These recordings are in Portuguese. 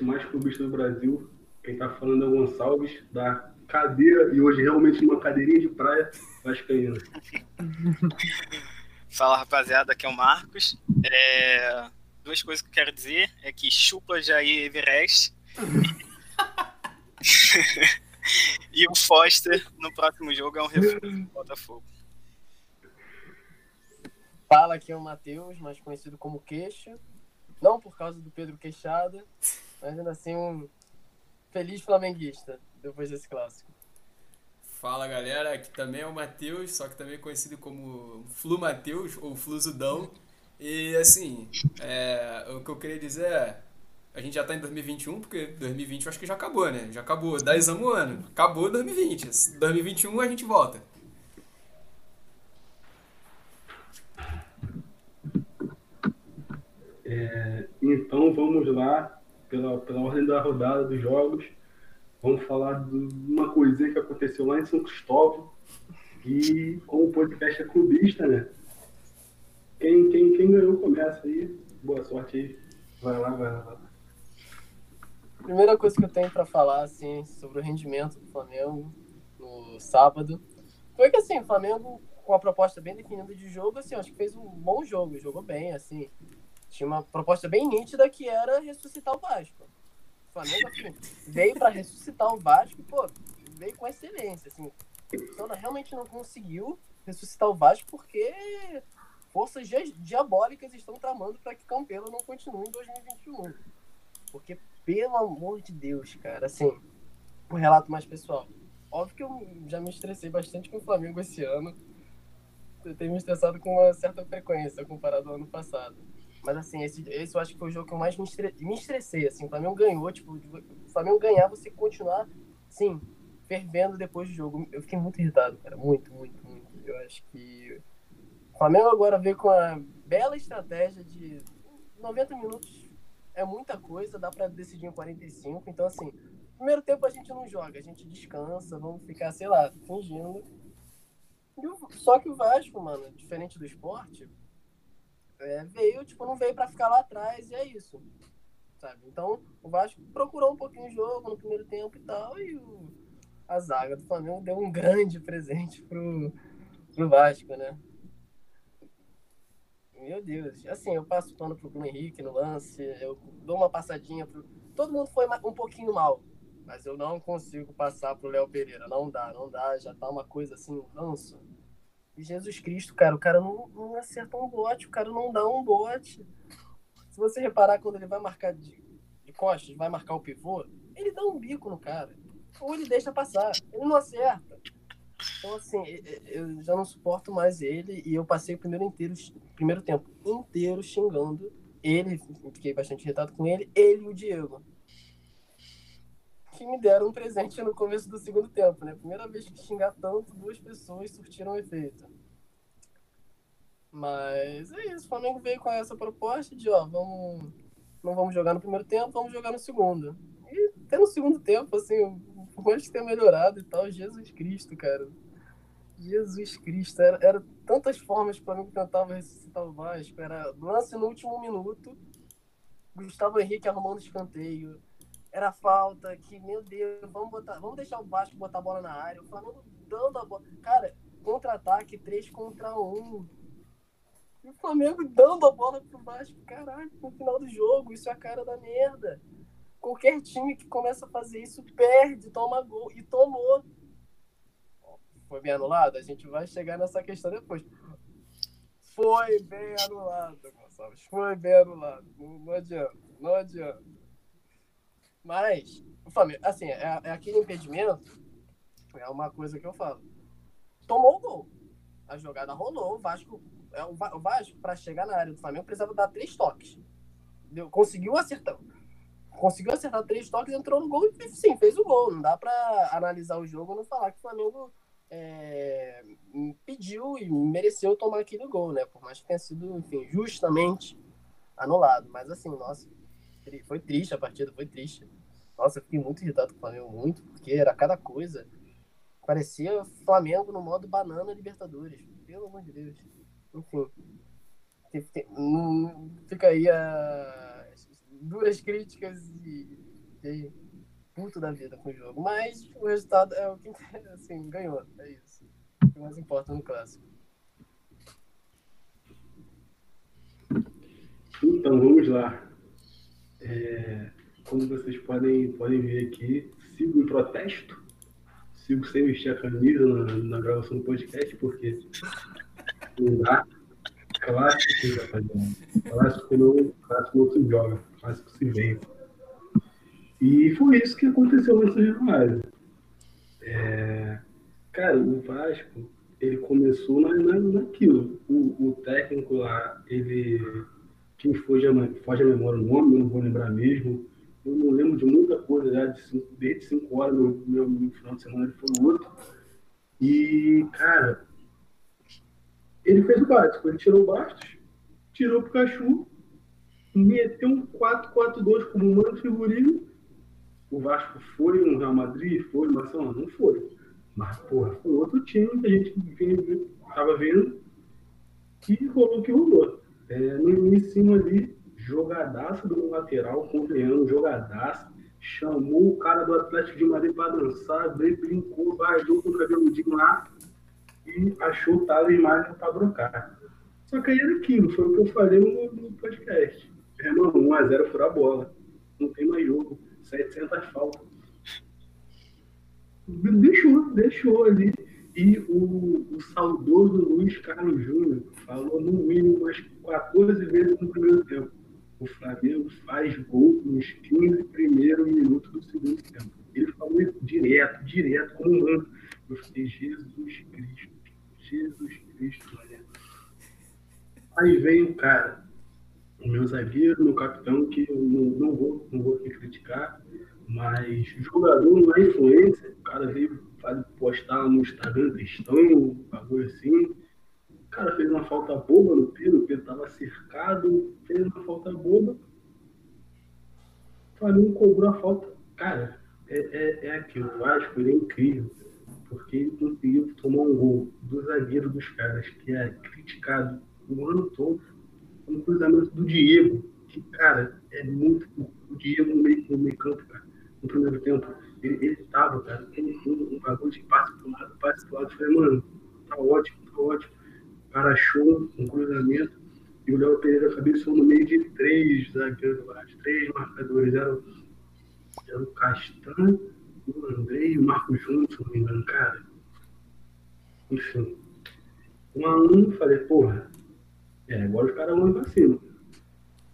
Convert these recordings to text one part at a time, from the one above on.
podcast mais clubista do Brasil. Quem está falando é o Gonçalves, da cadeira, e hoje realmente uma cadeirinha de praia vascaína. Fala rapaziada, aqui é o Marcos. É... Duas coisas que eu quero dizer é que chupa Jair Everest e o Foster no próximo jogo é um reforço do Botafogo. Fala, aqui é o Matheus, mais conhecido como Queixa. Não por causa do Pedro Queixada, mas ainda assim um feliz flamenguista depois desse clássico. Fala galera, aqui também é o Matheus, só que também conhecido como Flu Matheus ou Fluzudão. E assim, é, o que eu queria dizer é. A gente já tá em 2021, porque 2020 eu acho que já acabou, né? Já acabou, 10 anos o ano. Acabou 2020. 2021 a gente volta. É, então vamos lá, pela, pela ordem da rodada dos jogos. Vamos falar de uma coisinha que aconteceu lá em São Cristóvão. E como o podcast é clubista, né? Quem, quem, quem ganhou começa aí. Boa sorte aí. Vai lá, vai lá, vai lá. Primeira coisa que eu tenho para falar, assim, sobre o rendimento do Flamengo no sábado, foi que, assim, o Flamengo, com a proposta bem definida de jogo, assim, acho que fez um bom jogo, jogou bem, assim. Tinha uma proposta bem nítida que era ressuscitar o Vasco. O Flamengo, assim, veio para ressuscitar o Vasco, pô, veio com excelência, assim. Então, realmente não conseguiu ressuscitar o Vasco porque forças diabólicas estão tramando para que Campelo não continue em 2021. Porque, pelo amor de Deus, cara, assim, um relato mais pessoal. Óbvio que eu já me estressei bastante com o Flamengo esse ano. Eu tenho me estressado com uma certa frequência comparado ao ano passado. Mas, assim, esse, esse eu acho que foi o jogo que eu mais me, estre me estressei, assim. O Flamengo ganhou, tipo, o Flamengo ganhar, você continuar, sim, fervendo depois do jogo. Eu fiquei muito irritado, cara. Muito, muito, muito. Eu acho que Flamengo agora veio com a bela estratégia de 90 minutos é muita coisa, dá para decidir em 45. Então, assim, primeiro tempo a gente não joga, a gente descansa, vamos ficar, sei lá, fingindo. Só que o Vasco, mano, diferente do esporte, é, veio, tipo, não veio para ficar lá atrás e é isso. Sabe? Então, o Vasco procurou um pouquinho o jogo no primeiro tempo e tal, e o, a zaga do Flamengo deu um grande presente pro, pro Vasco, né? Meu Deus. Assim, eu passo pano pro Bruno Henrique no lance, eu dou uma passadinha pro. Todo mundo foi um pouquinho mal, mas eu não consigo passar pro Léo Pereira. Não dá, não dá. Já tá uma coisa assim, um ranço. Jesus Cristo, cara, o cara não, não acerta um bote, o cara não dá um bote. Se você reparar, quando ele vai marcar de, de costas, vai marcar o pivô, ele dá um bico no cara. Ou ele deixa passar. Ele não acerta. Então, assim, eu já não suporto mais ele e eu passei o primeiro inteiro, primeiro tempo inteiro xingando ele, fiquei bastante irritado com ele, ele e o Diego. Que me deram um presente no começo do segundo tempo, né? Primeira vez que xingar tanto, duas pessoas surtiram efeito. Mas é isso, o Flamengo veio com essa proposta de, ó, vamos, não vamos jogar no primeiro tempo, vamos jogar no segundo. E até no segundo tempo, assim, pode ter melhorado e tal. Jesus Cristo, cara. Jesus Cristo. Era, era tantas formas para mim que tentava ressuscitar o Vasco. Era lance no último minuto. Gustavo Henrique arrumando escanteio. Era falta que, meu Deus, vamos, botar, vamos deixar o Vasco botar a bola na área. O Flamengo dando a bola. Cara, contra-ataque 3 contra 1. E o Flamengo dando a bola pro Vasco. Caraca, no final do jogo. Isso é a cara da merda. Qualquer time que começa a fazer isso perde, toma gol. E tomou. Foi bem anulado? A gente vai chegar nessa questão depois. Foi bem anulado, Gonçalves. Foi bem anulado. Não, não adianta. Não adianta. Mas, o Flamengo, assim, é, é aquele impedimento. É uma coisa que eu falo. Tomou o gol. A jogada rolou. O Vasco, é, o Vasco para chegar na área do Flamengo, precisava dar três toques. Deu, conseguiu acertar conseguiu acertar três toques, entrou no gol e sim, fez o gol. Não dá para analisar o jogo e não falar que o Flamengo é, pediu e mereceu tomar aquele gol, né? Por mais que tenha sido, enfim, justamente anulado. Mas assim, nossa, foi triste a partida, foi triste. Nossa, eu fiquei muito irritado com o Flamengo, muito, porque era cada coisa. Parecia Flamengo no modo banana Libertadores. Pelo amor de Deus. Enfim. fica aí as duras críticas e, e puto da vida com o jogo. Mas o resultado é o que assim, ganhou. É isso. O que mais importa no clássico. Então, vamos lá. É, como vocês podem, podem ver aqui, sigo em protesto. Sigo sem vestir a camisa na, na gravação do podcast, porque não dá. Clássico, rapaziada. Clássico não, clássico não se joga, clássico se vence. E foi isso que aconteceu nessa jornada. É, cara, o Vasco, ele começou na, na, naquilo. O, o técnico lá, ele. Que me foge a, foge a memória o nome, eu não vou lembrar mesmo. Eu não lembro de muita coisa já, de cinco, desde 5 horas, meu, meu, meu final de semana ele foi outro. E, cara, ele fez o básico, ele tirou o Bastos, tirou o Pikachu, meteu um 4-4-2 como mano figurino. O Vasco foi no Real Madrid? Foi no Barcelona? Não foi. Mas, porra, foi outro time que a gente estava vendo que rolou que rolou. É, no início ali, jogadaça do lateral, convenhando, jogadaça. Chamou o cara do Atlético de Madrid para dançar, veio, brincou, vajou com o cabeludinho lá e achou o Thales Magno para brocar. Só que aí era aquilo, foi o que eu falei no, no podcast. Irmão, 1x0 fura a bola. Não tem mais jogo. 700 faltas. Deixou, deixou ali. E o, o saudoso Luiz Carlos Júnior falou no mínimo umas 14 vezes no primeiro tempo. O Flamengo faz gol nos 15 primeiros minutos do segundo tempo. Ele falou isso direto, direto, como um manto. Eu falei, Jesus Cristo, Jesus Cristo, olha. Aí vem o cara, o meu zagueiro, meu capitão, que eu não, não vou, não vou criticar, mas jogador não é influência. O cara veio postar no Instagram cristão, bagulho assim. O cara fez uma falta boba no Pedro, o Pedro estava cercado, fez uma falta boba. Flamengo cobrou a falta. Cara, é, é, é aquilo. O Vasco ele é incrível porque ele conseguiu tomar um gol do zagueiro dos caras, que é criticado o ano todo, no cruzamento do Diego, que, cara, é muito. O Diego no meio, no meio campo, cara, no primeiro tempo, ele, ele tava, cara, tem um, bagulho de passe pro lado, passe pro lado. Eu falei, mano, tá ótimo, tá ótimo. O cara achou um cruzamento e o Léo Pereira cabeçou no meio de três zagueiros, três marcadores. Era, era o Castan o Andrei e o Marco Júnior, se não me engano, cara. Enfim. Um a um, falei, porra, é, agora os caras vão pra cima.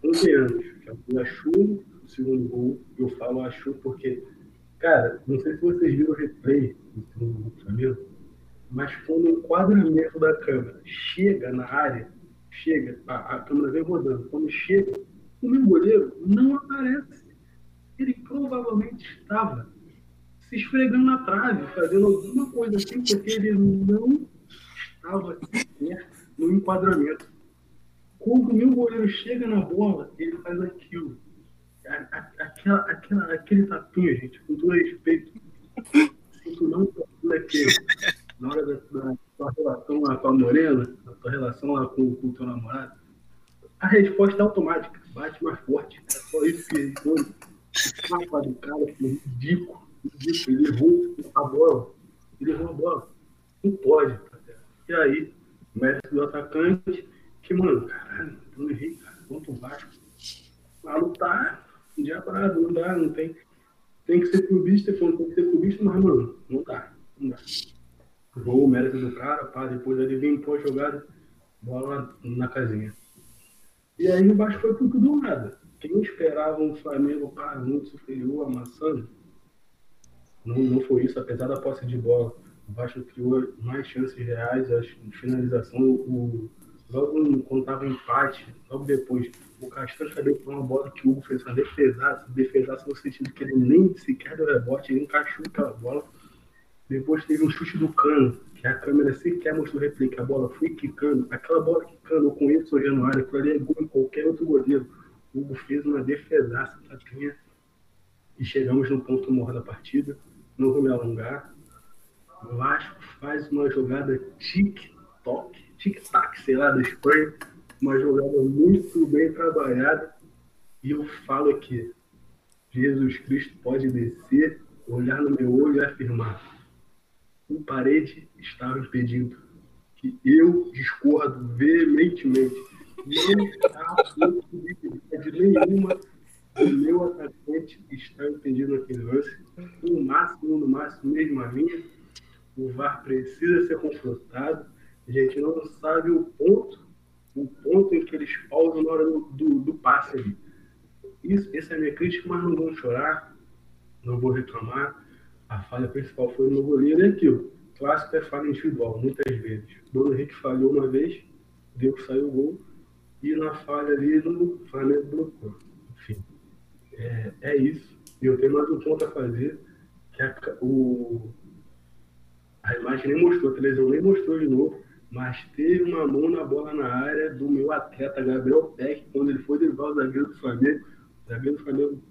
11 anos, que é o Achu, o segundo gol, eu falo Achu porque, cara, não sei se vocês viram o replay do Flamengo, mas quando o enquadramento da câmera chega na área, chega, a, a câmera vem rodando, quando chega, o meu goleiro não aparece. Ele provavelmente estava se esfregando na trave, fazendo alguma coisa assim, porque ele não estava no enquadramento. Quando o meu goleiro chega na bola, ele faz aquilo. Aquela, aquela, aquele tapinha, gente, com todo respeito. Sinto não daquele. Na hora da, da tua relação lá com a Morena, da tua relação lá com, com o teu namorado, a resposta é automática, bate mais forte. É só isso que ele foi. O do cara, que é ridículo disso, ele errou a bola. Ele errou a bola. Não pode. E aí, o mestre do atacante, que, mano, caralho, não errei, quanto baixo. Pra lutar, diabrado, não dá, não tem. Tem que ser clubista, tem que ser clubista, mas, mano, não dá, não dá. Gol, o mérito do cara, pá, depois ele vem pós jogada, bola na casinha. E aí o foi tudo nada. Quem esperava um Flamengo pá, muito superior, amassando, não, não foi isso, apesar da posse de bola. O Vasco criou mais chances reais, a finalização, o, logo quando estava empate, logo depois, o Castan cabelo por uma bola que o Hugo fez uma defesaça, defesaça no sentido que ele nem sequer deu rebote, ele encaixou aquela bola. Depois teve um chute do cano, que a câmera sequer mostrou replica, a bola foi quicando, aquela bola quicando, eu conheço o Januário, aquilo ali é gol em qualquer outro goleiro. O Hugo fez uma defesaça, tapinha, e chegamos no ponto morro da partida não vou me alongar. O Vasco faz uma jogada tic-toc, tic-tac, sei lá, do Spurs. Uma jogada muito bem trabalhada. E eu falo aqui, Jesus Cristo pode descer, olhar no meu olho e afirmar: o parede estava impedido. Que eu discordo veementemente. Não está possibilidade nenhuma o meu atacante está impedido naquele lance. No máximo, no máximo, mesmo a minha. O VAR precisa ser confrontado. A gente não sabe o ponto, o ponto em que eles pausam na hora do, do, do passe ali. Isso, essa é a minha crítica, mas não vou chorar, não vou reclamar. A falha principal foi no goleiro e aquilo. Clássico é falha individual, muitas vezes. Bruno Henrique falhou uma vez, deu que saiu o gol, e na falha ali no Flamengo blocou. Enfim, é, é isso. E eu tenho mais um ponto a fazer, que a, o, a imagem nem mostrou, a televisão nem mostrou de novo, mas teve uma mão na bola na área do meu atleta Gabriel Peck, quando ele foi levar o zagueiro do Flamengo. O zagueiro do Flamengo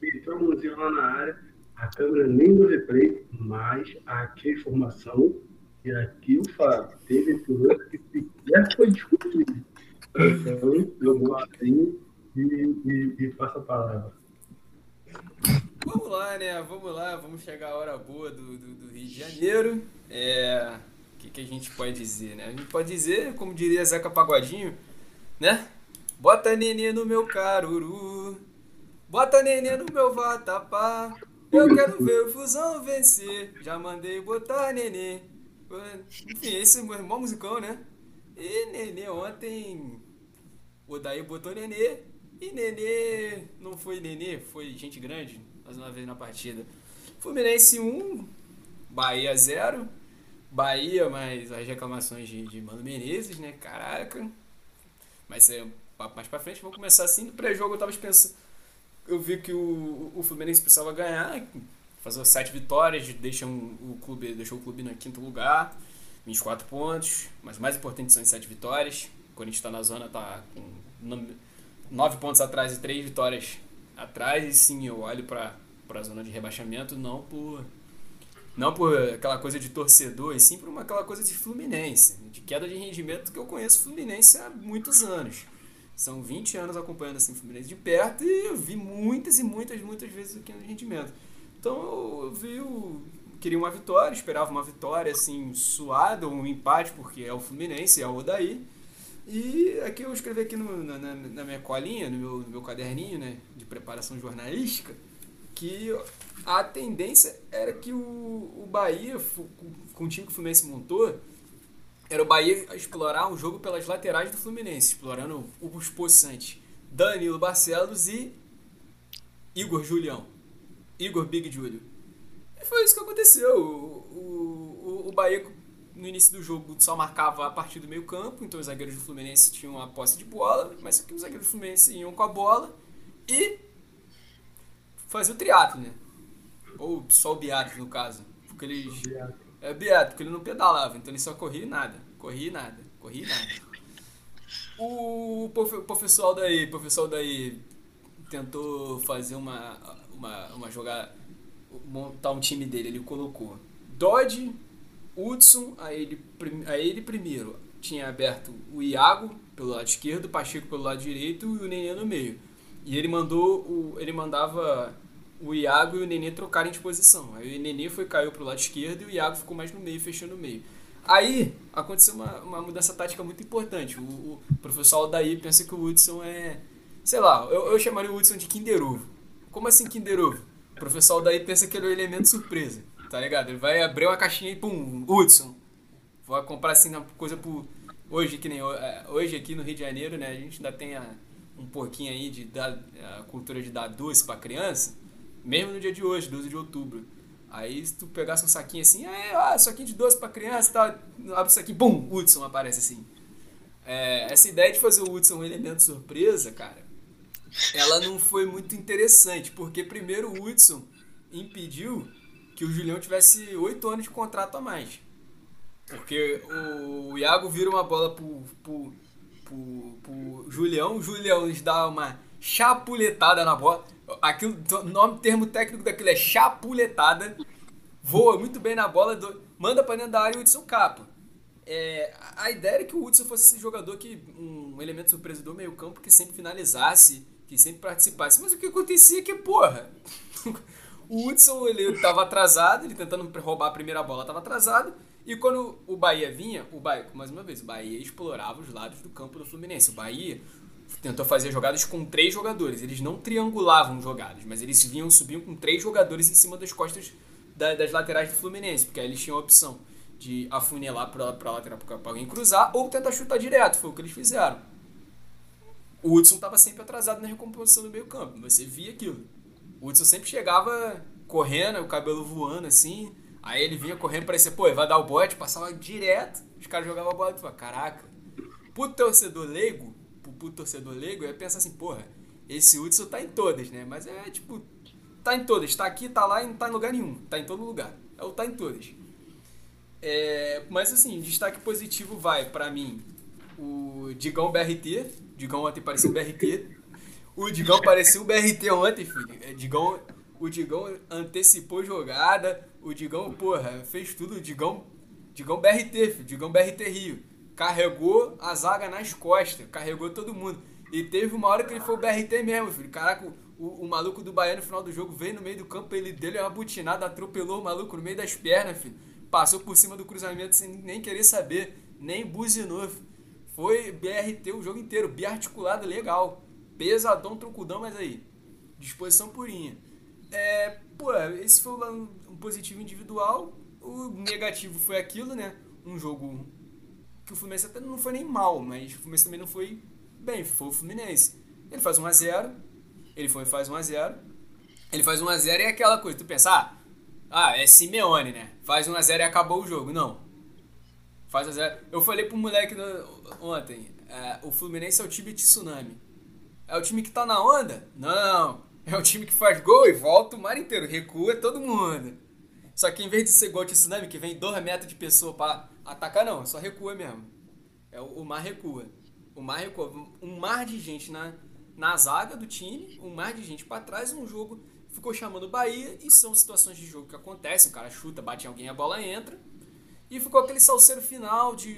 meteu a mãozinha lá na área, a câmera nem do replay, mas aqui a informação, e aqui o fato, teve esse lance que sequer foi discutido. Então, eu gostei e, e, e passo a palavra. Vamos lá, né? Vamos lá, vamos chegar a hora boa do, do, do Rio de Janeiro. É. O que, a gente pode dizer, né? A gente pode dizer, como diria Zeca Pagodinho, né? Bota nenê no meu caruru, bota nenê no meu vatapá. Eu quero ver o Fusão vencer. Já mandei botar nenê. Enfim, esse é um mó musicão, né? E nenê ontem. O Daí botou nenê. E nenê. Não foi nenê, foi gente grande mais uma vez na partida. Fluminense 1, Bahia 0. Bahia, mas as reclamações de, de Mano Menezes, né? Caraca. Mas é mais pra frente, vamos começar assim. No pré-jogo eu tava pensando. Eu vi que o, o Fluminense precisava ganhar, fazer sete vitórias, deixa um, o clube, deixou o clube no quinto lugar, 24 pontos. Mas o mais importante são as sete vitórias. O Corinthians está na zona, tá com nove pontos atrás e três vitórias atrás. E sim, eu olho para a zona de rebaixamento não por não por aquela coisa de torcedor, e sim por uma, aquela coisa de Fluminense, de queda de rendimento que eu conheço Fluminense há muitos anos. São 20 anos acompanhando assim, Fluminense de perto e eu vi muitas e muitas, muitas vezes aqui no rendimento. Então eu vi o. Queria uma vitória, esperava uma vitória assim, suada, um empate, porque é o Fluminense, é o Odaí. E aqui eu escrevi aqui no, na, na, minha colinha, no meu, no meu caderninho né, de preparação jornalística, que a tendência era que o, o Bahia, com o time que o Fluminense montou, era o Bahia explorar um jogo pelas laterais do Fluminense, explorando os possantes Danilo Barcelos e Igor Julião. Igor Big Julio. E foi isso que aconteceu. O, o, o Bahia no início do jogo só marcava a partir do meio campo, então os zagueiros do Fluminense tinham a posse de bola, mas que os zagueiros do Fluminense iam com a bola e faziam o triatlo, né? Ou só o biatlo no caso, porque eles é biatlo, porque ele não pedalava, então ele só corria e nada, corria e nada, corria e nada. O professor daí, professor daí tentou fazer uma uma uma jogada montar um time dele, ele colocou Dodge Hudson, a ele, a ele primeiro tinha aberto o Iago pelo lado esquerdo, o Pacheco pelo lado direito e o Nenê no meio. E ele mandou o, ele mandava o Iago e o Nenê trocarem de posição. Aí o Nenê foi caiu pro lado esquerdo e o Iago ficou mais no meio, fechando o meio. Aí aconteceu uma, uma mudança tática muito importante. O, o professor Aldair pensa que o Hudson é. Sei lá, eu, eu chamaria o Hudson de Kinder Ovo. Como assim Kinder Ovo? O professor Aldair pensa que ele é o elemento surpresa tá ligado? Ele vai abrir uma caixinha e pum, Hudson. Vou comprar assim uma coisa por. Hoje, que nem é, hoje aqui no Rio de Janeiro, né? A gente ainda tem a, um pouquinho aí de dar a cultura de dar doce pra criança. Mesmo no dia de hoje, 12 de outubro. Aí se tu pegasse um saquinho assim, é, ah, saquinho de doce pra criança, tá, abre o saquinho, bum, Hudson aparece assim. É, essa ideia de fazer o Hudson um elemento surpresa, cara, ela não foi muito interessante, porque primeiro o Hudson impediu que o Julião tivesse oito anos de contrato a mais. Porque o Iago vira uma bola pro, pro, pro, pro Julião, o Julião lhes dá uma chapuletada na bola. Aquilo, o nome, termo técnico daquilo é chapuletada. Voa muito bem na bola, do, manda pra dentro da área e o Hudson capa. É, a ideia era que o Hudson fosse esse jogador que. um elemento surpresa do meio campo que sempre finalizasse, que sempre participasse. Mas o que acontecia é que, porra. o Hudson ele tava atrasado, ele tentando roubar a primeira bola, tava atrasado. E quando o Bahia vinha, o Bahia, mais uma vez, o Bahia explorava os lados do campo do Fluminense. O Bahia tentou fazer jogadas com três jogadores. Eles não triangulavam jogadas, mas eles vinham, subiam com três jogadores em cima das costas da, das laterais do Fluminense, porque aí eles tinham a opção de afunilar para a lateral para alguém cruzar ou tentar chutar direto. Foi o que eles fizeram. O Hudson estava sempre atrasado na recomposição do meio campo. Você via aquilo. O Hudson sempre chegava correndo, o cabelo voando assim. Aí ele vinha correndo, parecia, pô, vai dar o bote, passava direto. Os caras jogavam a bola e falavam, caraca. Pro torcedor leigo, pro, torcedor leigo, ia pensar assim, porra, esse Hudson tá em todas, né? Mas é tipo, tá em todas. Tá aqui, tá lá e não tá em lugar nenhum. Tá em todo lugar. É o tá em todas. É, mas assim, destaque positivo vai para mim o Digão BRT. Digão ontem parecia o BRT. O Digão parecia o BRT ontem, filho. É, Digão, o Digão antecipou jogada. O Digão, porra, fez tudo. O Digão, Digão BRT, filho. Digão BRT Rio. Carregou a zaga nas costas. Carregou todo mundo. E teve uma hora que ele foi o BRT mesmo, filho. Caraca, o, o maluco do Bahia no final do jogo veio no meio do campo, ele deu uma butinada, atropelou o maluco no meio das pernas, filho passou por cima do cruzamento sem nem querer saber, nem buzinou. Foi BRT o jogo inteiro, biarticulado legal. Pesadão, troncudão, mas aí, disposição purinha. É, pô, esse foi um positivo individual. O negativo foi aquilo, né? Um jogo que o Fluminense até não foi nem mal, mas o Fluminense também não foi bem, foi o Fluminense. Ele faz 1x0, ele foi faz 1x0, ele faz 1x0 e é aquela coisa, tu pensa, ah, ah, é Simeone, né? Faz 1x0 e acabou o jogo. Não. Faz 1x0. Eu falei pro moleque no, ontem: é, o Fluminense é o time de tsunami. É o time que tá na onda? Não. É o time que faz gol e volta o mar inteiro. Recua todo mundo. Só que em vez de ser gol de tsunami, que vem 2 metros de pessoa pra atacar, não. Só recua mesmo. É, o, o mar recua. O mar recua. Um mar de gente na, na zaga do time, um mar de gente para trás, um jogo ficou chamando Bahia e são situações de jogo que acontecem, o cara chuta, bate em alguém, a bola entra. E ficou aquele salseiro final de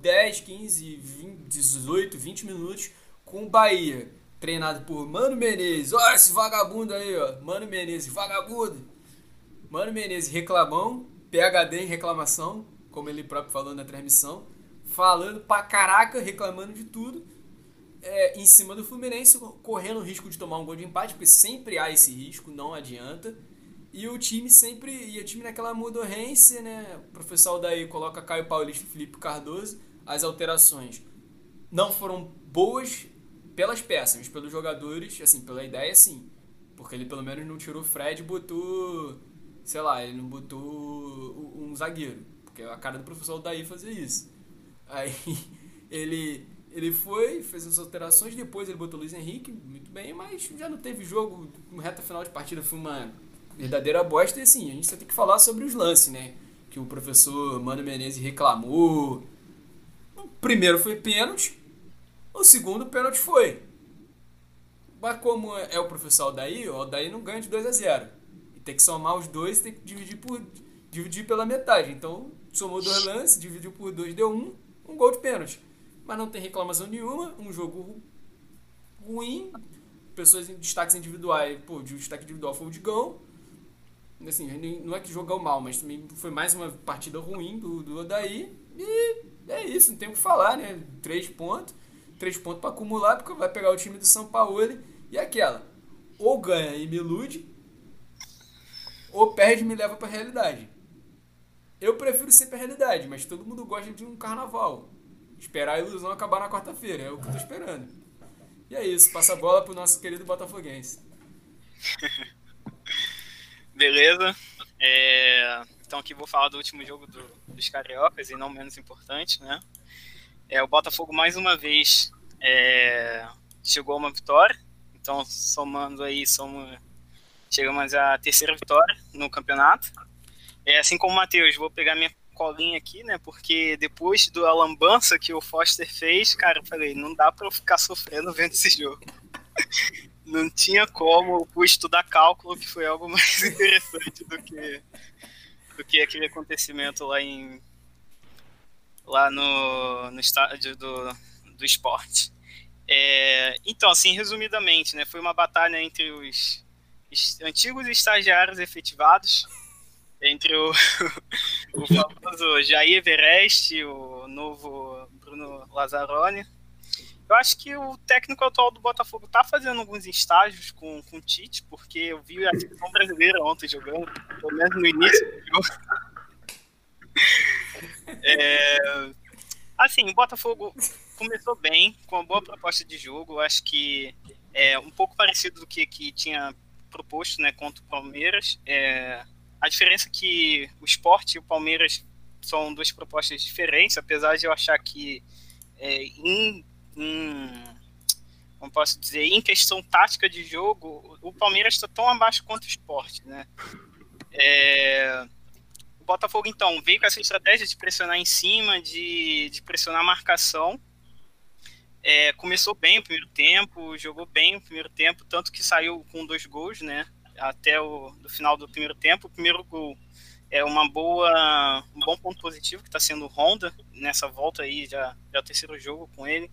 10, 15, 20, 18, 20 minutos com o Bahia, treinado por Mano Menezes. Olha esse vagabundo aí, ó. Mano Menezes, vagabundo. Mano Menezes, reclamão, PHD em reclamação, como ele próprio falou na transmissão, falando pra caraca, reclamando de tudo é, em cima do Fluminense, correndo o risco de tomar um gol de empate, porque sempre há esse risco, não adianta. E o time sempre. E o time naquela mudorrência, né? O professor daí coloca Caio Paulista e Felipe Cardoso. As alterações não foram boas pelas peças, mas pelos jogadores, assim, pela ideia, sim. Porque ele pelo menos não tirou o Fred e botou. Sei lá, ele não botou um zagueiro. Porque a cara do professor daí fazer isso. Aí ele ele foi, fez as alterações, depois ele botou o Luiz Henrique, muito bem, mas já não teve jogo, reta final de partida foi uma verdadeira bosta. E assim, a gente só tem que falar sobre os lances, né? Que o professor Mano Menezes reclamou. O primeiro foi pênalti, o segundo pênalti foi. Mas como é o professor Aldair, o Aldair não ganha de 2 a 0 E tem que somar os dois, tem que dividir, por, dividir pela metade. Então, somou dois lances, dividiu por dois, deu um, um gol de pênalti mas não tem reclamação nenhuma. Um jogo ruim, pessoas em destaques individuais. Pô, o destaque individual foi o Digão. Assim, não é que jogou mal, mas também foi mais uma partida ruim do, do Odaí. E é isso, não tem o que falar, né? Três pontos. Três pontos para acumular, porque vai pegar o time do São Paulo e aquela. Ou ganha e me ilude, ou perde e me leva para a realidade. Eu prefiro sempre a realidade, mas todo mundo gosta de um carnaval. Esperar a ilusão acabar na quarta-feira, é o que eu tô esperando. E é isso, passa a bola pro nosso querido Botafoguense. Beleza. É, então aqui vou falar do último jogo do, dos Cariocas, e não menos importante, né? É, o Botafogo mais uma vez é, chegou a uma vitória. Então, somando aí, somos, chegamos à terceira vitória no campeonato. É, assim como o Matheus, vou pegar minha colinha aqui, né? Porque depois da lambança que o Foster fez, cara, eu falei, não dá pra eu ficar sofrendo vendo esse jogo. não tinha como eu estudar cálculo, que foi algo mais interessante do que, do que aquele acontecimento lá em, lá no, no estádio do, do esporte. É, então, assim, resumidamente, né, foi uma batalha entre os antigos estagiários efetivados, entre o, o famoso Jair Everest, o novo Bruno Lazzaroni. Eu acho que o técnico atual do Botafogo está fazendo alguns estágios com, com o Tite, porque eu vi a seleção brasileira ontem jogando, pelo menos no início do jogo. É, assim, o Botafogo começou bem, com uma boa proposta de jogo. Acho que é um pouco parecido do que, que tinha proposto né, contra o Palmeiras. É, a diferença é que o esporte e o Palmeiras são duas propostas diferentes, apesar de eu achar que é, em, em, como posso dizer, em questão tática de jogo, o Palmeiras está tão abaixo quanto o esporte, né? É, o Botafogo, então, veio com essa estratégia de pressionar em cima, de, de pressionar a marcação, é, começou bem o primeiro tempo, jogou bem o primeiro tempo, tanto que saiu com dois gols, né? Até o do final do primeiro tempo. O primeiro gol é uma boa, um bom ponto positivo que está sendo o Honda nessa volta aí, já, já é terceiro jogo com ele.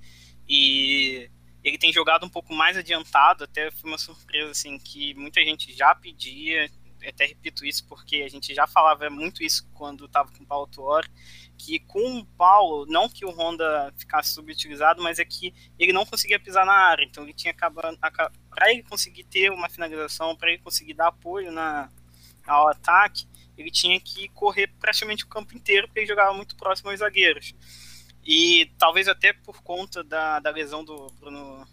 E ele tem jogado um pouco mais adiantado, até foi uma surpresa assim que muita gente já pedia, até repito isso porque a gente já falava muito isso quando estava com o Paulo Tuori, que com o Paulo, não que o Honda ficasse subutilizado, mas é que ele não conseguia pisar na área, então ele tinha acabado para ele conseguir ter uma finalização, para ele conseguir dar apoio na ao ataque, ele tinha que correr praticamente o campo inteiro, porque ele jogava muito próximo aos zagueiros. E talvez até por conta da, da lesão do Bruno,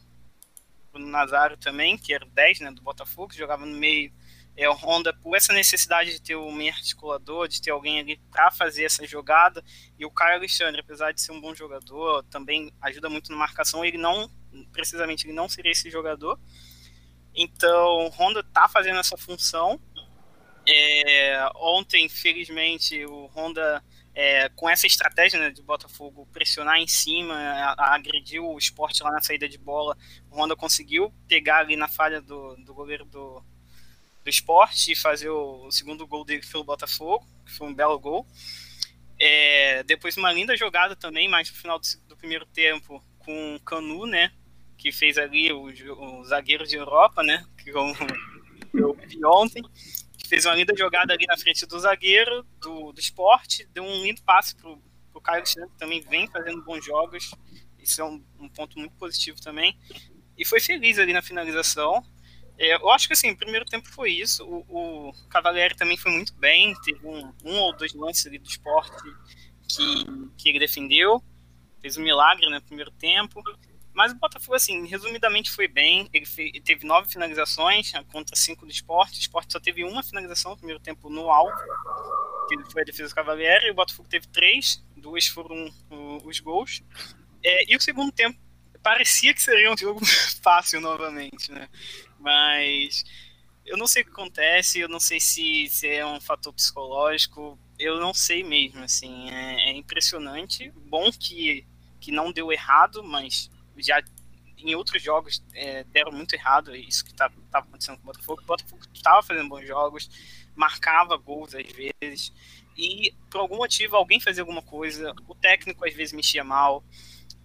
Bruno Nazário também, que era o 10 né, do Botafogo, que jogava no meio é, o Honda, por essa necessidade de ter um meio articulador, de ter alguém ali para fazer essa jogada, e o Caio Alexandre, apesar de ser um bom jogador, também ajuda muito na marcação, ele não, precisamente, ele não seria esse jogador. Então, o Honda está fazendo essa função. É, ontem, felizmente, o Honda, é, com essa estratégia né, de Botafogo pressionar em cima, agredir o esporte lá na saída de bola, o Honda conseguiu pegar ali na falha do, do goleiro do, do esporte e fazer o, segundo gol dele pelo Botafogo, que foi um belo gol. É, depois uma linda jogada também, mais no final do, do, primeiro tempo, com o Canu, né? Que fez ali o, o zagueiro de Europa, né? Que eu, vi ontem. Fez uma linda jogada ali na frente do zagueiro do, do esporte, deu um lindo passe pro, pro Caio Alexandre, que também vem fazendo bons jogos. Isso é um, um ponto muito positivo também. E foi feliz ali na finalização. É, eu acho que assim, o primeiro tempo foi isso. O, o Cavalieri também foi muito bem, teve um, um ou dois lances ali do esporte que, que ele defendeu, fez um milagre no né, primeiro tempo. Mas o Botafogo, assim, resumidamente foi bem. Ele, fez, ele teve nove finalizações contra cinco do esporte. O esporte só teve uma finalização no primeiro tempo no alto, que foi a defesa do Cavalieri. E o Botafogo teve três, duas foram os gols. É, e o segundo tempo parecia que seria um jogo fácil novamente, né? Mas eu não sei o que acontece, eu não sei se, se é um fator psicológico, eu não sei mesmo, assim, é, é impressionante. Bom que, que não deu errado, mas já em outros jogos é, deram muito errado, isso que estava tá, acontecendo com o Botafogo. O Botafogo estava fazendo bons jogos, marcava gols às vezes, e por algum motivo alguém fazia alguma coisa, o técnico às vezes mexia mal,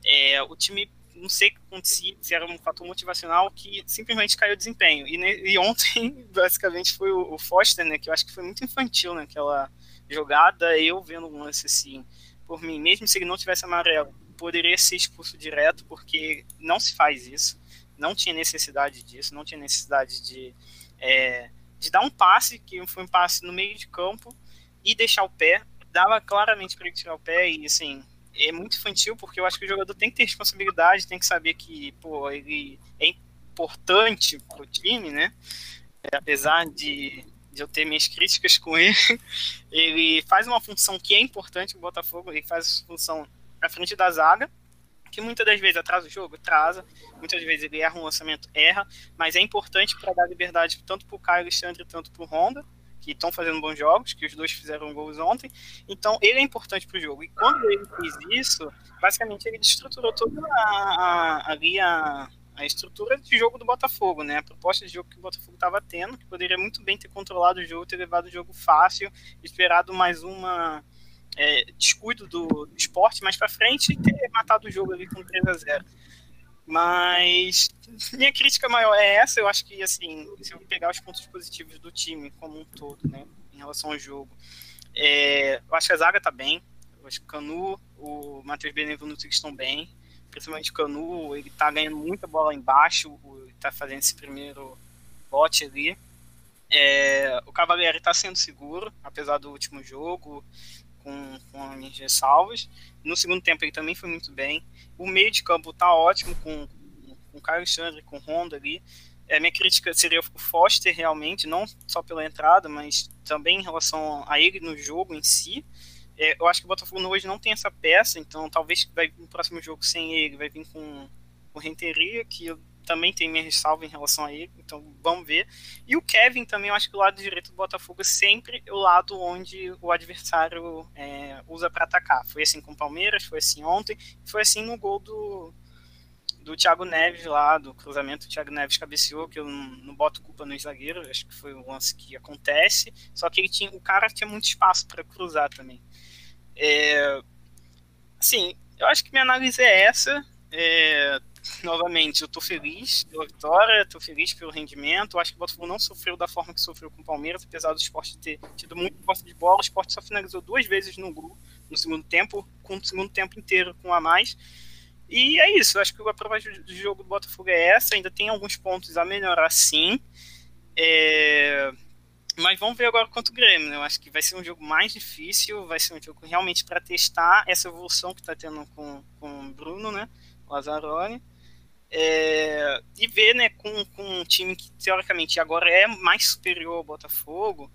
é, o time não sei o que acontecia, se era um fator motivacional que simplesmente caiu o desempenho. E, e ontem, basicamente, foi o, o, Foster, né, que eu acho que foi muito infantil naquela jogada, eu vendo um lance assim, por mim, mesmo se ele não tivesse amarelo, poderia ser expulso direto, porque não se faz isso, não tinha necessidade disso, não tinha necessidade de, é, de dar um passe, que foi um passe no meio de campo, e deixar o pé, dava claramente para ele tirar o pé, e assim, é muito infantil, porque eu acho que o jogador tem que ter responsabilidade, tem que saber que, pô, ele é importante pro time, né? É, apesar de, de eu ter minhas críticas com ele, ele faz uma função que é importante no Botafogo, ele faz função à frente da zaga, que muitas das vezes atrasa o jogo, atrasa, muitas vezes ele erra um lançamento, erra, mas é importante para dar liberdade tanto para o Caio Alexandre, tanto para o Honda, que estão fazendo bons jogos, que os dois fizeram gols ontem. Então, ele é importante para o jogo. E quando ele fez isso, basicamente ele estruturou toda a, a, ali a, a estrutura de jogo do Botafogo, né? A proposta de jogo que o Botafogo estava tendo, que poderia muito bem ter controlado o jogo, ter levado o jogo fácil, esperado mais uma é, descuido do, do esporte mais para frente e ter matado o jogo ali com 3 a 0 Mas minha crítica maior é essa. Eu acho que, assim, se eu pegar os pontos positivos do time como um todo, né, em relação ao jogo, é, eu acho que a zaga tá bem. Eu acho que o Canu, o Matheus Benevenuto estão bem. Principalmente o Canu, ele tá ganhando muita bola embaixo, tá fazendo esse primeiro bote ali. É, o Cavalieri está sendo seguro, apesar do último jogo, com, com as ressalvas. No segundo tempo ele também foi muito bem. O meio de campo está ótimo com, com o Caio Alexandre, com o Honda ali. É, minha crítica seria o Foster realmente, não só pela entrada, mas também em relação a ele no jogo em si. É, eu acho que o Botafogo hoje não tem essa peça, então talvez vai no próximo jogo sem ele, vai vir com o Renteria, que eu também tem minha ressalva em relação a ele, então vamos ver. E o Kevin também, eu acho que o lado direito do Botafogo é sempre o lado onde o adversário é, usa para atacar. Foi assim com o Palmeiras, foi assim ontem, foi assim no gol do, do Thiago Neves lá, do cruzamento, o Thiago Neves cabeceou, que eu não, não boto culpa no zagueiro, acho que foi um lance que acontece, só que ele tinha, o cara tinha muito espaço para cruzar também. É, assim, eu acho que minha análise é essa. É, novamente, eu tô feliz pela vitória, tô feliz pelo rendimento. Eu acho que o Botafogo não sofreu da forma que sofreu com o Palmeiras, apesar do esporte ter tido muito posse de bola. O esporte só finalizou duas vezes no gol no segundo tempo, com o segundo tempo inteiro com a mais. E é isso, eu acho que a prova do jogo do Botafogo é essa. Ainda tem alguns pontos a melhorar, sim. É... Mas vamos ver agora quanto o Grêmio. Né? Eu acho que vai ser um jogo mais difícil, vai ser um jogo realmente para testar essa evolução que está tendo com, com o Bruno, né? Lazzaroni. É, e ver né, com, com um time que teoricamente agora é mais superior ao Botafogo,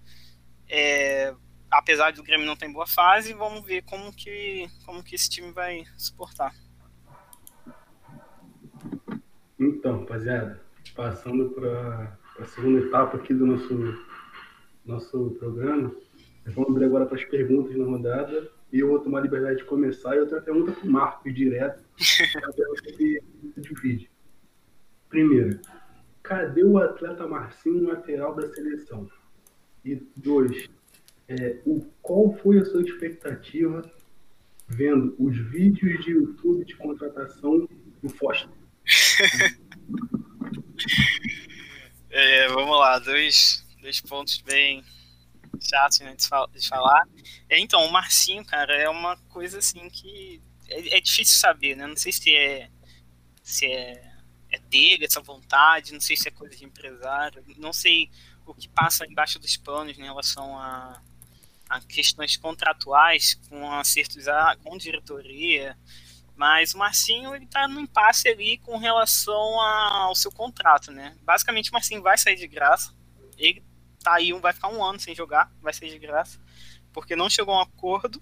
é, apesar do Grêmio não ter boa fase, vamos ver como que, como que esse time vai suportar. Então, rapaziada, passando para a segunda etapa aqui do nosso, nosso programa, vamos abrir agora para as perguntas na rodada e eu vou tomar liberdade de começar. E eu tenho uma pergunta para o Marcos direto. Que divide. Primeiro, cadê o atleta Marcinho lateral da seleção? E dois, é, o, qual foi a sua expectativa vendo os vídeos de YouTube de contratação do Foster? é, vamos lá, dois, dois pontos bem chato né, de falar. É, então, o Marcinho, cara, é uma coisa assim que é, é, difícil saber, né? Não sei se é se é dele essa vontade, não sei se é coisa de empresário, não sei o que passa embaixo dos panos em relação a, a questões contratuais com acertos a, com diretoria. Mas o Marcinho ele tá no impasse ali com relação ao seu contrato, né? Basicamente o Marcinho vai sair de graça. Ele tá aí, vai ficar um ano sem jogar, vai ser de graça, porque não chegou a um acordo.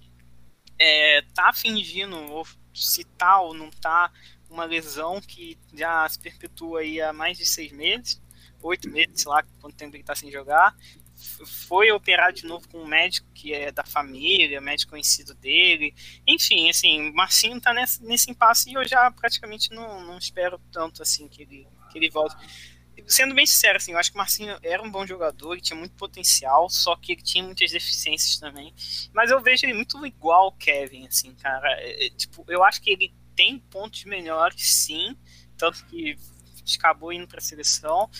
É, tá fingindo, ou se tá não tá, uma lesão que já se perpetua aí há mais de seis meses, oito meses, sei lá quanto tempo ele tá sem jogar. Foi operado de novo com um médico que é da família, médico conhecido dele. Enfim, assim, Marcinho tá nesse, nesse impasse e eu já praticamente não, não espero tanto assim que ele, que ele volte sendo bem sincero, assim, eu acho que o Marcinho era um bom jogador, ele tinha muito potencial, só que ele tinha muitas deficiências também. Mas eu vejo ele muito igual ao Kevin, assim, cara. É, é, tipo, eu acho que ele tem pontos melhores, sim, tanto que acabou indo para a seleção.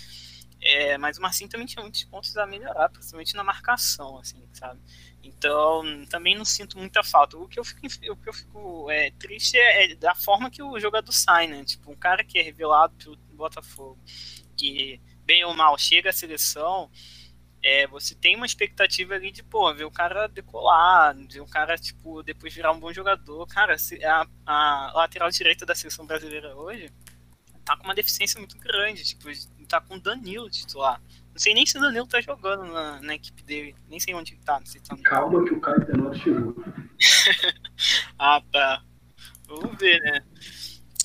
É, mas o Marcinho também tinha muitos pontos a melhorar, principalmente na marcação, assim, sabe? Então, também não sinto muita falta. O que eu fico, o que eu fico é, triste é, é da forma que o jogador sai, né? Tipo, um cara que é revelado pelo Botafogo que, bem ou mal, chega à seleção, é, você tem uma expectativa ali de, pô, ver o cara decolar, ver o cara, tipo, depois virar um bom jogador. Cara, a, a lateral direita da seleção brasileira hoje tá com uma deficiência muito grande, tipo, tá com o Danilo titular. Não sei nem se o Danilo tá jogando na, na equipe dele, nem sei onde ele tá. Não sei tá Calma que o Caio Tenor chegou. ah, tá. Vamos ver, né?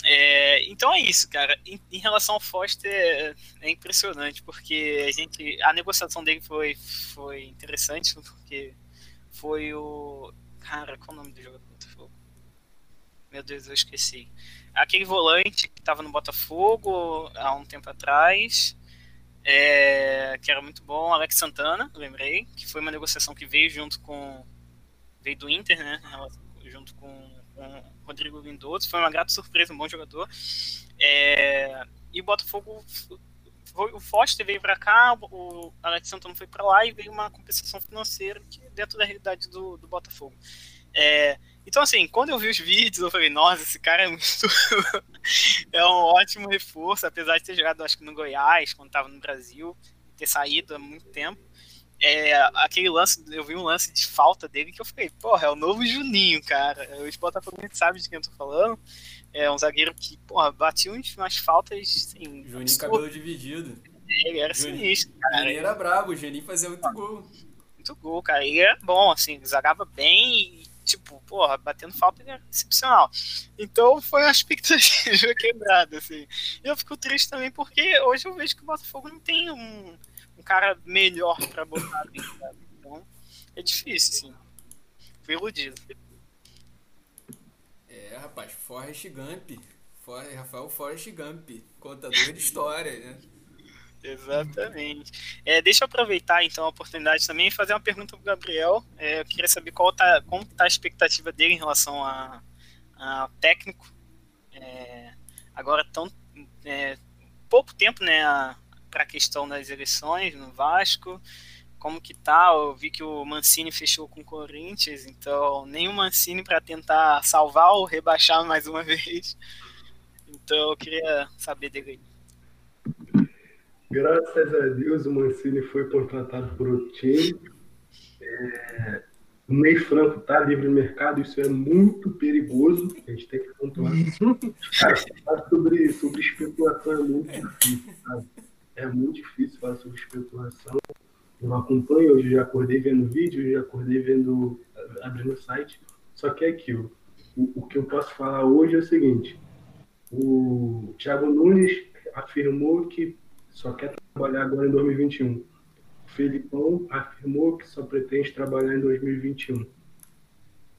É, então é isso, cara. Em, em, relação ao Foster, é impressionante, porque a gente. A negociação dele foi, foi interessante, porque foi o. Cara, qual o nome do jogador do Botafogo? Meu Deus, eu esqueci. Aquele volante que estava no Botafogo há um tempo atrás, é, que era muito bom, Alex Santana, lembrei, que foi uma negociação que veio junto com, veio do Inter, né? Junto com, com Rodrigo Lindoso. Foi uma grata surpresa, um bom jogador. É, e o Botafogo. O Foster veio para cá, o Alex Santana foi para lá e veio uma compensação financeira que é dentro da realidade do, do Botafogo. É, então, assim, quando eu vi os vídeos, eu falei, nossa, esse cara é muito. é um ótimo reforço, apesar de ter jogado, acho que no Goiás, quando estava no Brasil, ter saído há muito tempo é, aquele lance, eu vi um lance de falta dele que eu fiquei, porra, é o novo Juninho, cara. Os Botafoguenses sabem de quem eu tô falando. É um zagueiro que, porra, batia umas faltas, assim... Juninho absurdo. cabelo dividido. Ele era Juninho, sinistro, cara. Juninho era brabo, o Juninho fazia muito gol. Muito gol, cara. Ele era bom, assim, zagava bem e, tipo, porra, batendo falta ele era excepcional. Então foi uma expectativa quebrada, assim. E eu fico triste também porque hoje eu vejo que o Botafogo não tem um um cara melhor para botar ali, sabe? Então, é difícil, sim. Fui iludido. É, rapaz, Forrest Gump. For, Rafael Forrest Gump, contador de história, né? Exatamente. É, deixa eu aproveitar então a oportunidade também e fazer uma pergunta pro Gabriel. É, eu queria saber qual tá, como está a expectativa dele em relação a, a técnico. É, agora tão é, pouco tempo, né? A, para a questão das eleições no Vasco. Como que tá? Eu vi que o Mancini fechou com o Corinthians, então nem o Mancini para tentar salvar ou rebaixar mais uma vez. Então eu queria saber dele aí. Graças a Deus o Mancini foi contratado por o time. É, o Ney Franco tá livre no mercado, isso é muito perigoso. A gente tem que pontuar. Cara, sobre, sobre especulação é muito difícil, sabe? É muito difícil falar sobre especulação. Eu acompanho, eu já acordei vendo vídeo, já acordei vendo, abrindo o site. Só que é aquilo. O, o, que eu posso falar hoje é o seguinte: o Thiago Nunes afirmou que só quer trabalhar agora em 2021. O Felipão afirmou que só pretende trabalhar em 2021.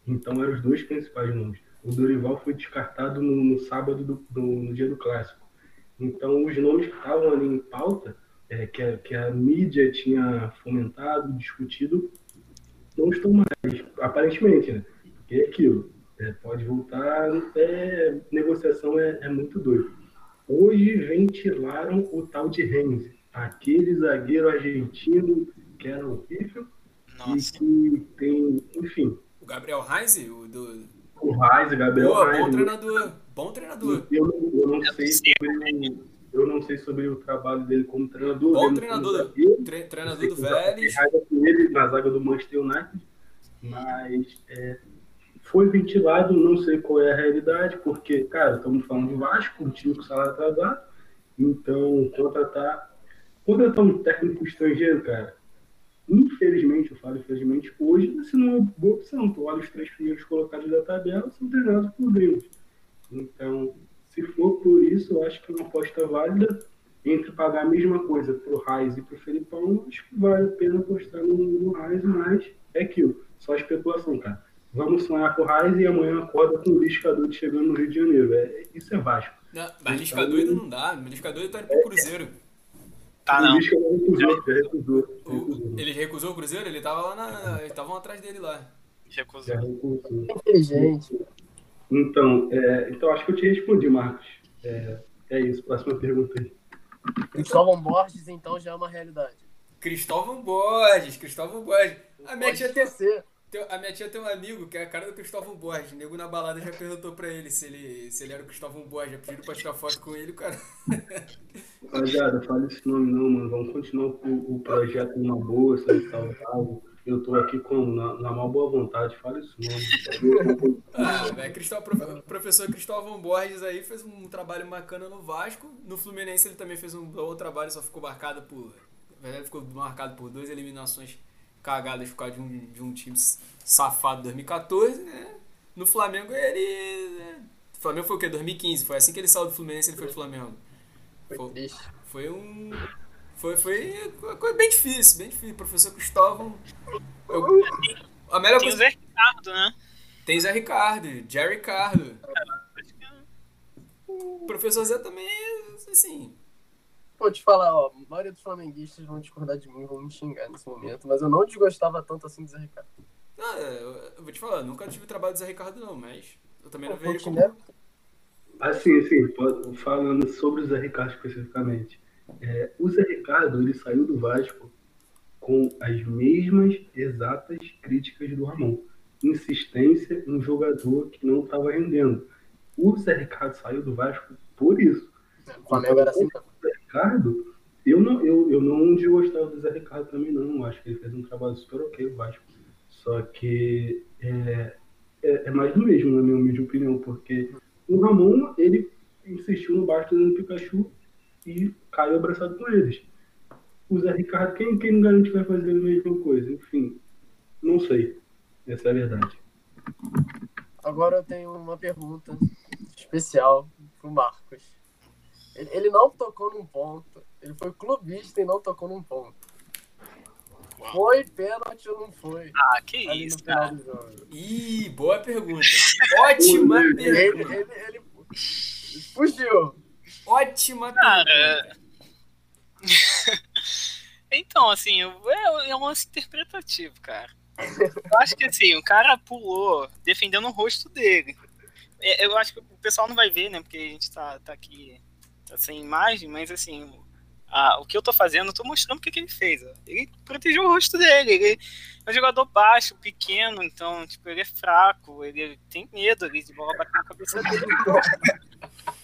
Então eram os dois principais nomes. O Dorival foi descartado no, no sábado, do, do, no dia do clássico. Então, os nomes que estavam ali em pauta, é, que, a, que a mídia tinha fomentado, discutido, não estão mais, aparentemente, né? Porque é aquilo, é, pode voltar, é, negociação é, é, muito doido. Hoje ventilaram o tal de Renzi, aquele zagueiro argentino que era horrível Nossa. e que tem, enfim... O Gabriel Heinz, o do... O Heinz, Gabriel Boa, Heinz. Bom treinador. Bom treinador. Eu, eu, não sei sobre, eu não sei sobre o trabalho dele como treinador. Bom treinador. Tre treinador do Vélez. ele na zaga do Manchester United. Mas é, foi ventilado, não sei qual é a realidade, porque, cara, estamos falando de Vasco, um time com salário atrasado. Então, contratar, contratar um técnico estrangeiro, cara, infelizmente, eu falo infelizmente, hoje você não é uma boa opção. Tu olha os três primeiros colocados da tabela, são treinados por gringos. Então, se for por isso, eu acho que é uma aposta válida entre pagar a mesma coisa para o Raiz e para o Felipão, acho que vale a pena apostar no, no Raiz, mas é aquilo, só especulação, cara. Vamos sonhar com o Raiz e amanhã acorda com o Lisca doido chegando no Rio de Janeiro. É, isso é Vasco. Não, mas Lisca então, doido não dá, Lisca doido tá indo pro Cruzeiro. Tá, não. recusou, recusou, recusou. Ele recusou o Cruzeiro? Ele tava lá na. Eles estavam atrás dele lá. Recusou. recusou. Inteligente. Então, é, então acho que eu te respondi, Marcos. É, é isso, próxima pergunta aí. Cristóvão Borges, então, já é uma realidade. Cristóvão Borges, Cristóvão Borges. A minha, tia tem, a minha tia tem um amigo que é a cara do Cristóvão Borges. O nego na balada já perguntou pra ele se ele, se ele era o Cristóvão Borges. Já pediram pra tirar foto com ele, cara. Rapaziada, fala esse nome não, mano. Vamos continuar o, o projeto numa boa, sem saudável eu tô aqui com, na, na maior boa vontade, fala isso não. ah, véio, professor Cristóvão Borges aí fez um trabalho bacana no Vasco. No Fluminense ele também fez um bom trabalho, só ficou marcado por. Na verdade, ficou marcado por duas eliminações cagadas por causa de um, de um time safado 2014, né? No Flamengo ele. Né? O Flamengo foi o quê? 2015. Foi assim que ele saiu do Fluminense ele foi pro Flamengo. Foi, foi um foi, foi uma coisa bem difícil, bem difícil. Professor Cristóvão. Eu, a melhor Tem coisa... Zé Ricardo, né? Tem Zé Ricardo, Jerry Ricardo. O professor Zé também, assim. Vou te falar, ó, a maioria dos flamenguistas vão discordar de mim, vão me xingar nesse momento, mas eu não desgostava tanto assim do Zé Ricardo. Ah, eu, eu vou te falar, nunca tive trabalho do Zé Ricardo, não, mas eu também não vejo como. Assim, assim, falando sobre o Zé Ricardo especificamente. É, o Zé Ricardo, ele saiu do Vasco com as mesmas exatas críticas do Ramon. Insistência um jogador que não estava rendendo. O Zé Ricardo saiu do Vasco por isso. O Flamengo era assim. O Zé Ricardo, eu não, eu, eu não desgostava do Zé Ricardo também, não. Eu Acho que ele fez um trabalho super ok no Vasco. Só que é, é, é mais do mesmo, na minha humilde opinião, porque o Ramon, ele insistiu no Bastos e no Pikachu e caiu abraçado com eles. O Zé Ricardo, quem, quem não garante que vai fazer a mesma coisa? Enfim, não sei. Essa é a verdade. Agora eu tenho uma pergunta especial pro Marcos. Ele, ele não tocou num ponto. Ele foi clubista e não tocou num ponto. Foi pênalti ou não foi? Ah, que Ali isso, cara. Ih, boa pergunta. Ótima Ele, pergunta. ele, ele fugiu. Ótima Cara. Então, assim, é, é um lance interpretativo, cara. Eu acho que assim, o cara pulou defendendo o rosto dele. É, Eu acho que o pessoal não vai ver, né? Porque a gente tá, tá aqui tá sem imagem, mas assim, o que eu tô fazendo, eu tô mostrando o que, que ele fez. ó. Ele protegeu o rosto dele. Ele é um jogador baixo, pequeno, então, tipo, ele é fraco, ele tem medo ali de bola bater na cabeça dele.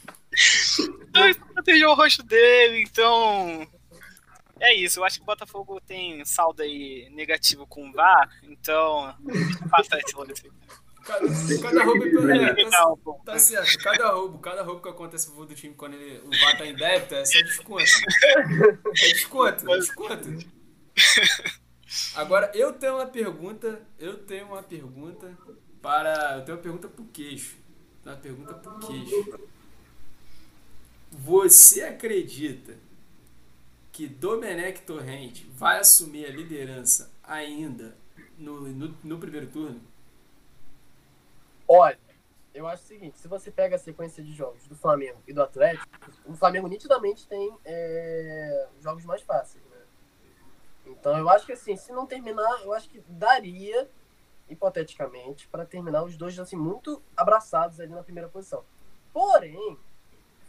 Ele protegeu o rosto dele, então. É isso, eu acho que o Botafogo tem saldo aí negativo com o VAR, então. Passar esse lance. Cada, cada roubo é, tá, tá certo. Cada roubo, cada roubo que acontece no do time quando ele, o VAR tá em débito é só desconto. É desconto, é desconto. Agora, eu tenho uma pergunta. Eu tenho uma pergunta para. Eu tenho uma pergunta pro queixo. Uma pergunta pro queixo. Você acredita que Domenech Torrente vai assumir a liderança ainda no, no, no primeiro turno? Olha, eu acho o seguinte, se você pega a sequência de jogos do Flamengo e do Atlético, o Flamengo nitidamente tem é, jogos mais fáceis, né? Então eu acho que assim, se não terminar, eu acho que daria, hipoteticamente, para terminar os dois assim, muito abraçados ali na primeira posição. Porém,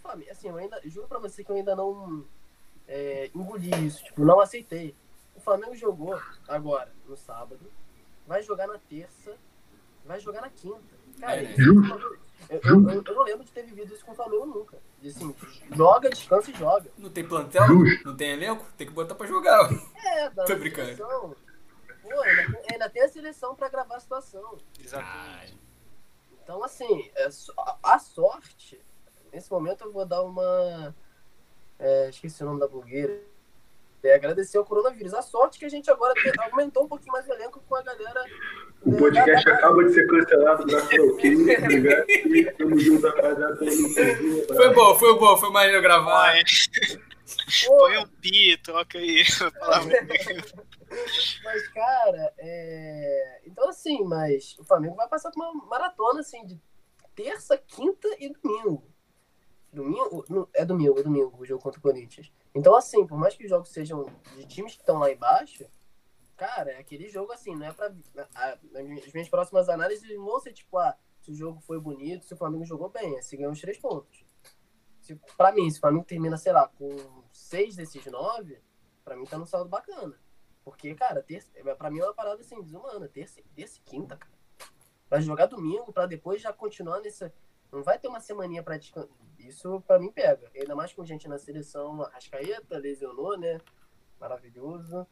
Flamengo, assim, eu ainda juro pra você que eu ainda não é, engoli isso, tipo, não aceitei. O Flamengo jogou agora, no sábado, vai jogar na terça, vai jogar na quinta. Cara, É, né? isso- eu, eu, eu- eu não lembro de ter vivido isso com o Flamengo nunca. E, assim, joga, descansa e joga. Não tem plantel? Não tem elenco? Tem que botar pra jogar. É, dá Tô na brincando. seleção. Pô, ainda, tem- ainda tem a seleção pra gravar a situação. Exatamente. Então, assim, é a sorte, nesse momento eu vou dar uma. é, esqueci o nome da blogueira. É agradecer ao coronavírus. A sorte que a gente agora tem- aumentou um pouquinho mais o elenco com a galera. O é, podcast da- acaba de ser cancelado graças ao Kim, tá Tamo junto, rapaziada. Junto. Foi bom, foi bom, foi maneiro gravar. Pô, põe um pi, troca aí. Mas, cara, é... então assim, mas o Flamengo vai passar por uma maratona assim de terça, quinta e domingo. Domingo? É domingo, é domingo o jogo contra o Corinthians. Então, assim, por mais que os jogos sejam de times que estão lá embaixo, cara, é aquele jogo assim, não é pra. a- As minhas próximas análises vão ser tipo, ah, se o jogo foi bonito, se o Flamengo jogou bem, é se ganhou os três pontos. Se, pra mim, se o Flamengo termina, sei lá, com seis desses nove, pra mim tá no saldo bacana. Porque, cara, terça, pra mim é uma parada assim, desumana. Terça, terça e quinta, cara. Vai jogar domingo pra depois já continuar nessa. Não vai ter uma semaninha pra descansar. Isso pra mim pega. Ainda mais com gente na seleção. Arrascaeta lesionou, né? Maravilhoso.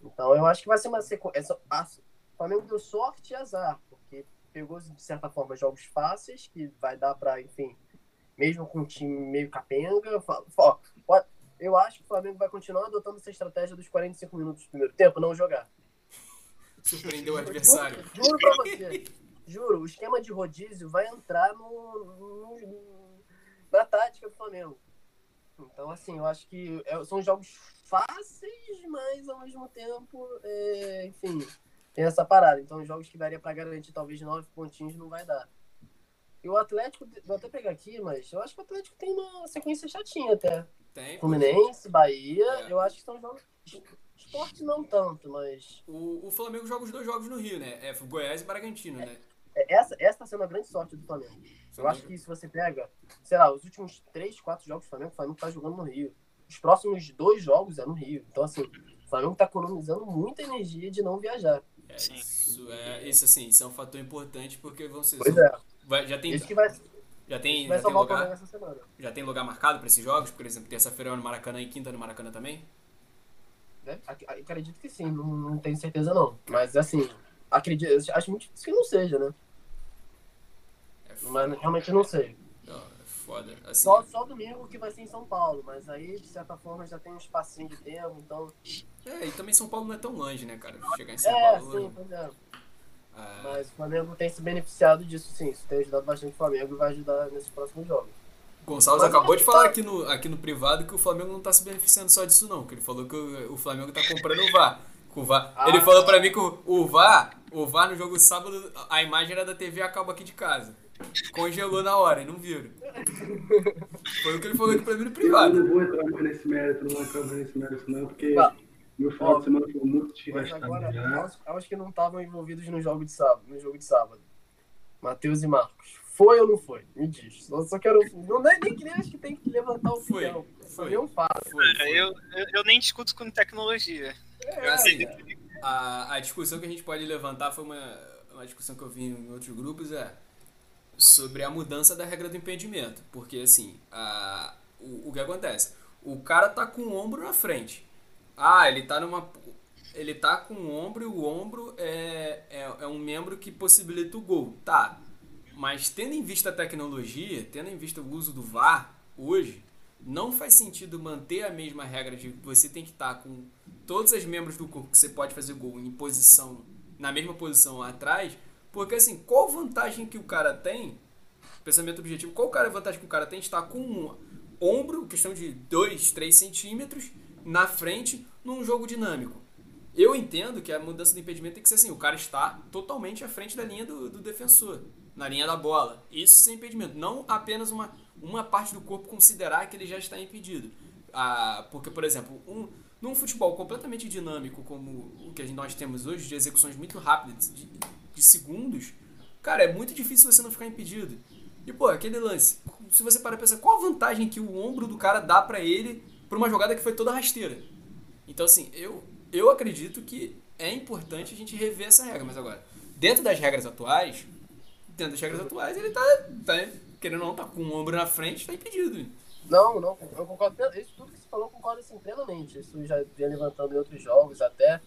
Então eu acho que vai ser uma sequência. O Flamengo deu sorte e azar, porque pegou, de certa forma, jogos fáceis, que vai dar pra, enfim, mesmo com um time meio capenga. ó, Eu acho que o Flamengo vai continuar adotando essa estratégia dos 45 minutos do primeiro tempo, não jogar. Surpreendeu o adversário. Juro, juro pra você. Juro, o esquema de rodízio vai entrar no, no- na tática do Flamengo. Então, assim, eu acho que é- são jogos fáceis, mas ao mesmo tempo, é, enfim, tem essa parada. Então, jogos que daria pra garantir talvez nove pontinhos não vai dar. E o Atlético, vou até pegar aqui, mas eu acho que o Atlético tem uma sequência chatinha até. Tem. Fluminense, Bahia, É. eu acho que são jogos esporte não tanto, mas. O, o Flamengo joga os dois jogos no Rio, né? É Goiás e Bragantino, né? É, essa, essa tá sendo a grande sorte do Flamengo. Eu acho que se você pega, sei lá, os últimos três, quatro jogos do Flamengo, o Flamengo tá jogando no Rio. Os próximos dois jogos é no Rio. Então, assim, o Flamengo tá economizando muita energia de não viajar. É, isso, é, isso, assim, isso é um fator importante porque vão ser. Pois é. Vai, já tem. Vai, já tem, já tem lugar, já tem lugar marcado para esses jogos? Por exemplo, terça-feira no Maracanã e quinta no Maracanã também? Né? Ac- Acredito que sim, não, não tenho certeza não. Mas assim, acredito, acho muito difícil que não seja, né? É. Mas realmente não sei. Não, é foda. Assim, Só, só domingo que vai ser em São Paulo, mas aí, de certa forma, já tem um espacinho de tempo, então. É, e também São Paulo não é tão longe, né, cara? Chegar em São É, Paulo. sim, pois é. ah, Mas o Flamengo tem se beneficiado disso sim. Isso tem ajudado bastante o Flamengo e vai ajudar nesses próximos jogos. Gonçalves Mas acabou de falar aqui no, aqui no privado que o Flamengo não tá se beneficiando só disso, não. Que ele falou que o, o Flamengo tá comprando o VAR. Com o VAR. Ah. Ele falou pra mim que o, o VAR, o VAR no jogo sábado, a imagem era da TV a cabo aqui de casa. Congelou na hora e não viram. Foi o que ele falou aqui pra mim no Eu privado. não vou entrar mais nesse mérito, não vou entrar mais nesse mérito, não, porque Tá. meu final de semana foi muito Mas desgastado agora, já. aos, aos que não estavam envolvidos no jogo de sábado, no jogo de sábado. Matheus e Marcos. Foi ou não foi? Me diz. Só, só quero. Não é nem que nem acho que tem que levantar o Foi. Foi. ver um fato. Foi, foi. eu, eu, eu nem discuto com tecnologia. É, Assim, cara. a, a discussão que a gente pode levantar foi uma, uma discussão que eu vi em outros grupos, é sobre a mudança da regra do impedimento. Porque, assim, a, o, o que acontece? O cara tá com o ombro na frente. Ah, ele tá numa... Ele tá com o ombro e o ombro é, é, é um membro que possibilita o gol. Tá, mas tendo em vista a tecnologia, tendo em vista o uso do VAR hoje, não faz sentido manter a mesma regra de você tem que estar com todos os membros do corpo que você pode fazer gol em posição, na mesma posição atrás, porque assim, qual vantagem que o cara tem, pensamento objetivo, qual cara vantagem que o cara tem de estar com um ombro, questão de 2, 3 centímetros, na frente, num jogo dinâmico. Eu entendo que a mudança do impedimento tem que ser assim, o cara está totalmente à frente da linha do, do defensor, na linha da bola. Isso sem impedimento, não apenas uma, uma parte do corpo considerar que ele já está impedido. Ah, porque, por exemplo, um, num futebol completamente dinâmico como o que nós temos hoje, de execuções muito rápidas, de, de segundos, cara, é muito difícil você não ficar impedido. E, pô, aquele lance, se você parar pra pensar, qual a vantagem que o ombro do cara dá pra ele pra uma jogada que foi toda rasteira? Então, assim, eu, eu acredito que é importante a gente rever essa regra, mas agora, dentro das regras atuais, dentro das regras atuais, ele tá, tá querendo ou não, tá com o ombro na frente, tá impedido. Não, não, eu concordo. Isso tudo que você falou, eu concordo assim, plenamente. Isso já vinha levantando em outros jogos até.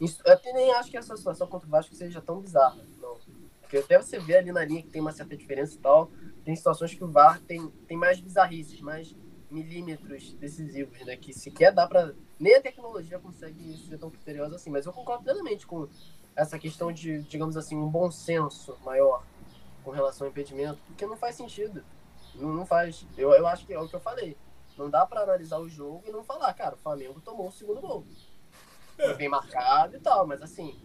Isso, eu até nem acho que essa situação contra o Vasco seja tão bizarra. Não. Porque até você vê ali na linha que tem uma certa diferença e tal. Tem situações que o VAR tem, tem mais bizarrices, mais milímetros decisivos, né? Que sequer dá pra. Nem a tecnologia consegue ser tão criteriosa assim. Mas eu concordo plenamente com essa questão de, digamos assim, um bom senso maior com relação ao impedimento, porque não faz sentido. Não, não faz. Eu, eu acho que é o que eu falei. Não dá pra analisar o jogo e não falar, cara, o Flamengo tomou o segundo gol. Foi bem marcado e tal, mas assim,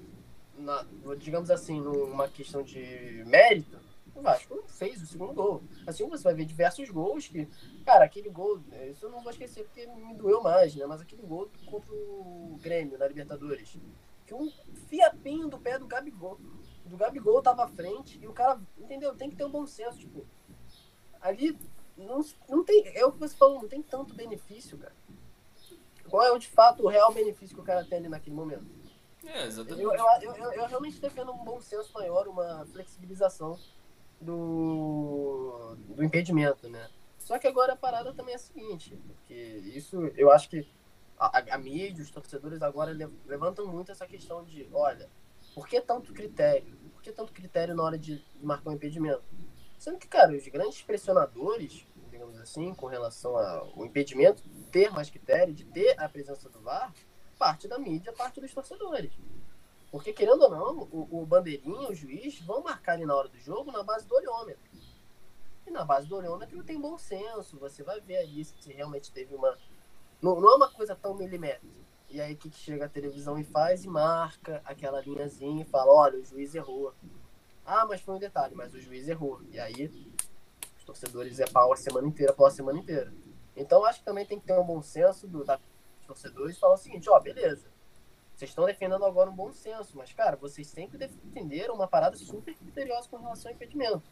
na- digamos assim, numa questão de mérito, o Vasco fez o segundo gol. Assim você vai ver diversos gols que, cara, aquele gol, isso eu não vou esquecer porque me doeu mais, né? Mas aquele gol contra o Grêmio na Libertadores, que um fiapinho do pé do Gabigol, do Gabigol tava à frente e o cara, entendeu? Tem que ter um bom senso, tipo, ali não, não tem, é o que você falou, não tem tanto benefício, cara. Qual é o de fato o real benefício que o cara tem ali naquele momento? É, exatamente. Eu, eu, eu, eu- eu realmente defendo um bom senso maior, uma flexibilização do, do impedimento, né? Só que agora a parada também é a seguinte, porque isso eu acho que a, a- a mídia, os torcedores agora le- levantam muito essa questão de, olha, por que tanto critério? Por que tanto critério na hora de, marcar um impedimento? Sendo que, cara, os grandes pressionadores, digamos assim, com relação ao impedimento, ter mais critério, de ter a presença do VAR, parte da mídia, parte dos torcedores. Porque, querendo ou não, o, o bandeirinha, o juiz, vão marcar ali na hora do jogo na base do olhômetro. E na base do olhômetro tem bom senso, você vai ver ali se realmente teve uma. Não, não é uma coisa tão milimétrica. E aí que, chega a televisão e faz e marca aquela linhazinha e fala, olha, o juiz errou. Ah, mas foi um detalhe, mas o juiz errou. E aí os torcedores é pau a semana inteira, pau a semana inteira. Então acho que também tem que ter um bom senso do, da, dos torcedores falar o seguinte, ó, beleza. Vocês estão defendendo agora um bom senso, mas, cara, vocês sempre defenderam uma parada super criteriosa com relação ao impedimento.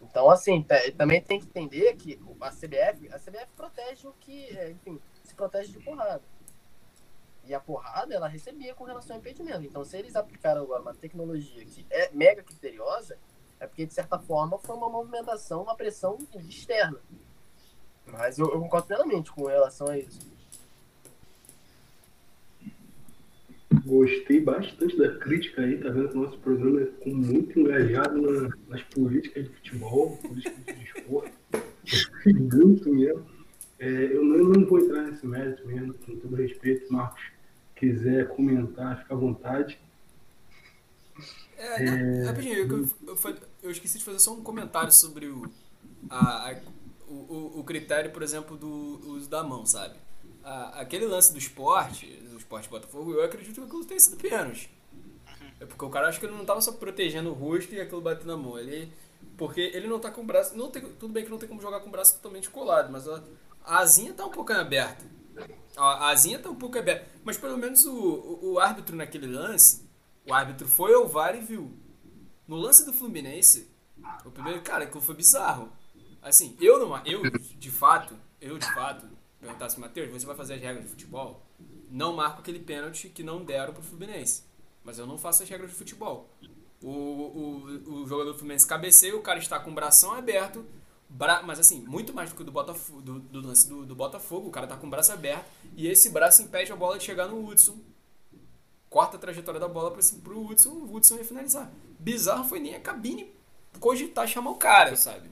Então, assim, também tem que entender que a CBF, a CBF protege o que, é, enfim, se protege de porrada. E a porrada, ela recebia com relação ao impedimento. Então, se eles aplicaram agora uma tecnologia que é mega criteriosa, é porque, de certa forma, foi uma movimentação, uma pressão externa. Mas eu, eu concordo plenamente com relação a isso. Gostei bastante da crítica aí, tá vendo que o nosso programa é muito engajado na, nas políticas de futebol, políticas de esporte. muito mesmo. É, eu, não, não vou entrar nesse mérito mesmo, com todo respeito, Marcos. Quiser comentar, fica à vontade. É, é... Rapidinho, eu, eu, eu, esqueci de fazer só um comentário sobre o, a, a o, o, critério, por exemplo, do uso da mão, sabe? A, aquele lance do esporte, do esporte Botafogo, eu acredito que aquilo tenha sido pênalti. É porque o cara acho que ele não estava só protegendo o rosto e aquilo batendo na mão. Ele, porque ele não tá com o braço. Não tem, tudo bem que não tem como jogar com o braço totalmente colado, mas a, a asinha tá um pouco aberta. A, asinha tá um pouco aberta. Mas pelo menos o, o, o árbitro naquele lance, o árbitro foi ao VAR e viu. No lance do Fluminense, o primeiro, cara, aquilo foi bizarro. Assim, eu não. Eu, de fato, eu de fato, perguntasse, Matheus, você vai fazer as regras de futebol? Não marco aquele pênalti que não deram pro Fluminense. Mas eu não faço as regras de futebol. O, o, o jogador do Fluminense cabeceia, o cara está com o bração aberto, bra... mas assim, muito mais do que do Botafogo, do, do lance do, do, Botafogo, o cara tá com o braço aberto, e esse braço impede a bola de chegar no Hudson. Corta a trajetória da bola para pro Hudson, o Hudson ia finalizar. Bizarro foi nem a cabine cogitar chamar o cara, sabe?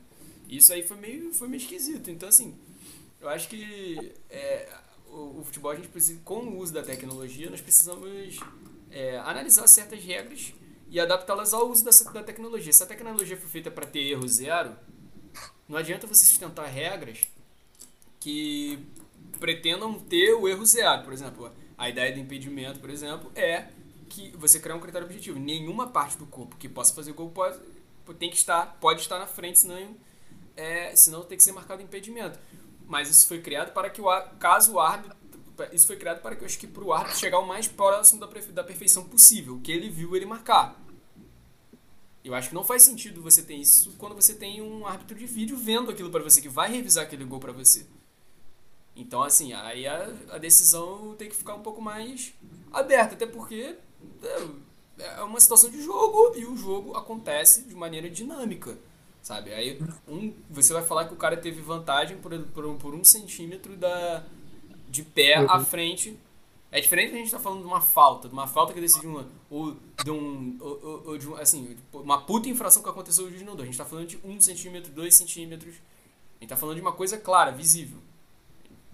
Isso aí foi meio, foi meio esquisito. Então, assim, eu acho que é, o, o, futebol, a gente precisa, com o uso da tecnologia, nós precisamos é, analisar certas regras e adaptá-las ao uso dessa, da tecnologia. Se a tecnologia for feita para ter erro zero, não adianta você sustentar regras que pretendam ter o erro zero. Por exemplo, a ideia do impedimento, por exemplo, é que você criar um critério objetivo. Nenhuma parte do corpo que possa fazer gol pode, tem que estar, pode estar na frente, senão é, senão tem que ser marcado impedimento. Mas isso foi criado para que o caso o árbitro isso foi criado para que eu acho que para o árbitro chegar o mais próximo da, da perfeição possível, o que ele viu ele marcar. Eu acho que não faz sentido você ter isso quando você tem um árbitro de vídeo vendo aquilo para você, que vai revisar aquele gol para você. Então, assim, aí a, a, decisão tem que ficar um pouco mais aberta, até porque é, é uma situação de jogo e o jogo acontece de maneira dinâmica sabe? Aí um, você vai falar que o cara teve vantagem por, por, por um centímetro da, de pé uhum. à frente. É diferente a gente tá falando de uma falta, de uma falta que decidiu uma, ou de um, ou, ou de um, assim, uma puta infração que aconteceu no não A gente tá falando de um centímetro, dois centímetros. A gente tá falando de uma coisa clara, visível.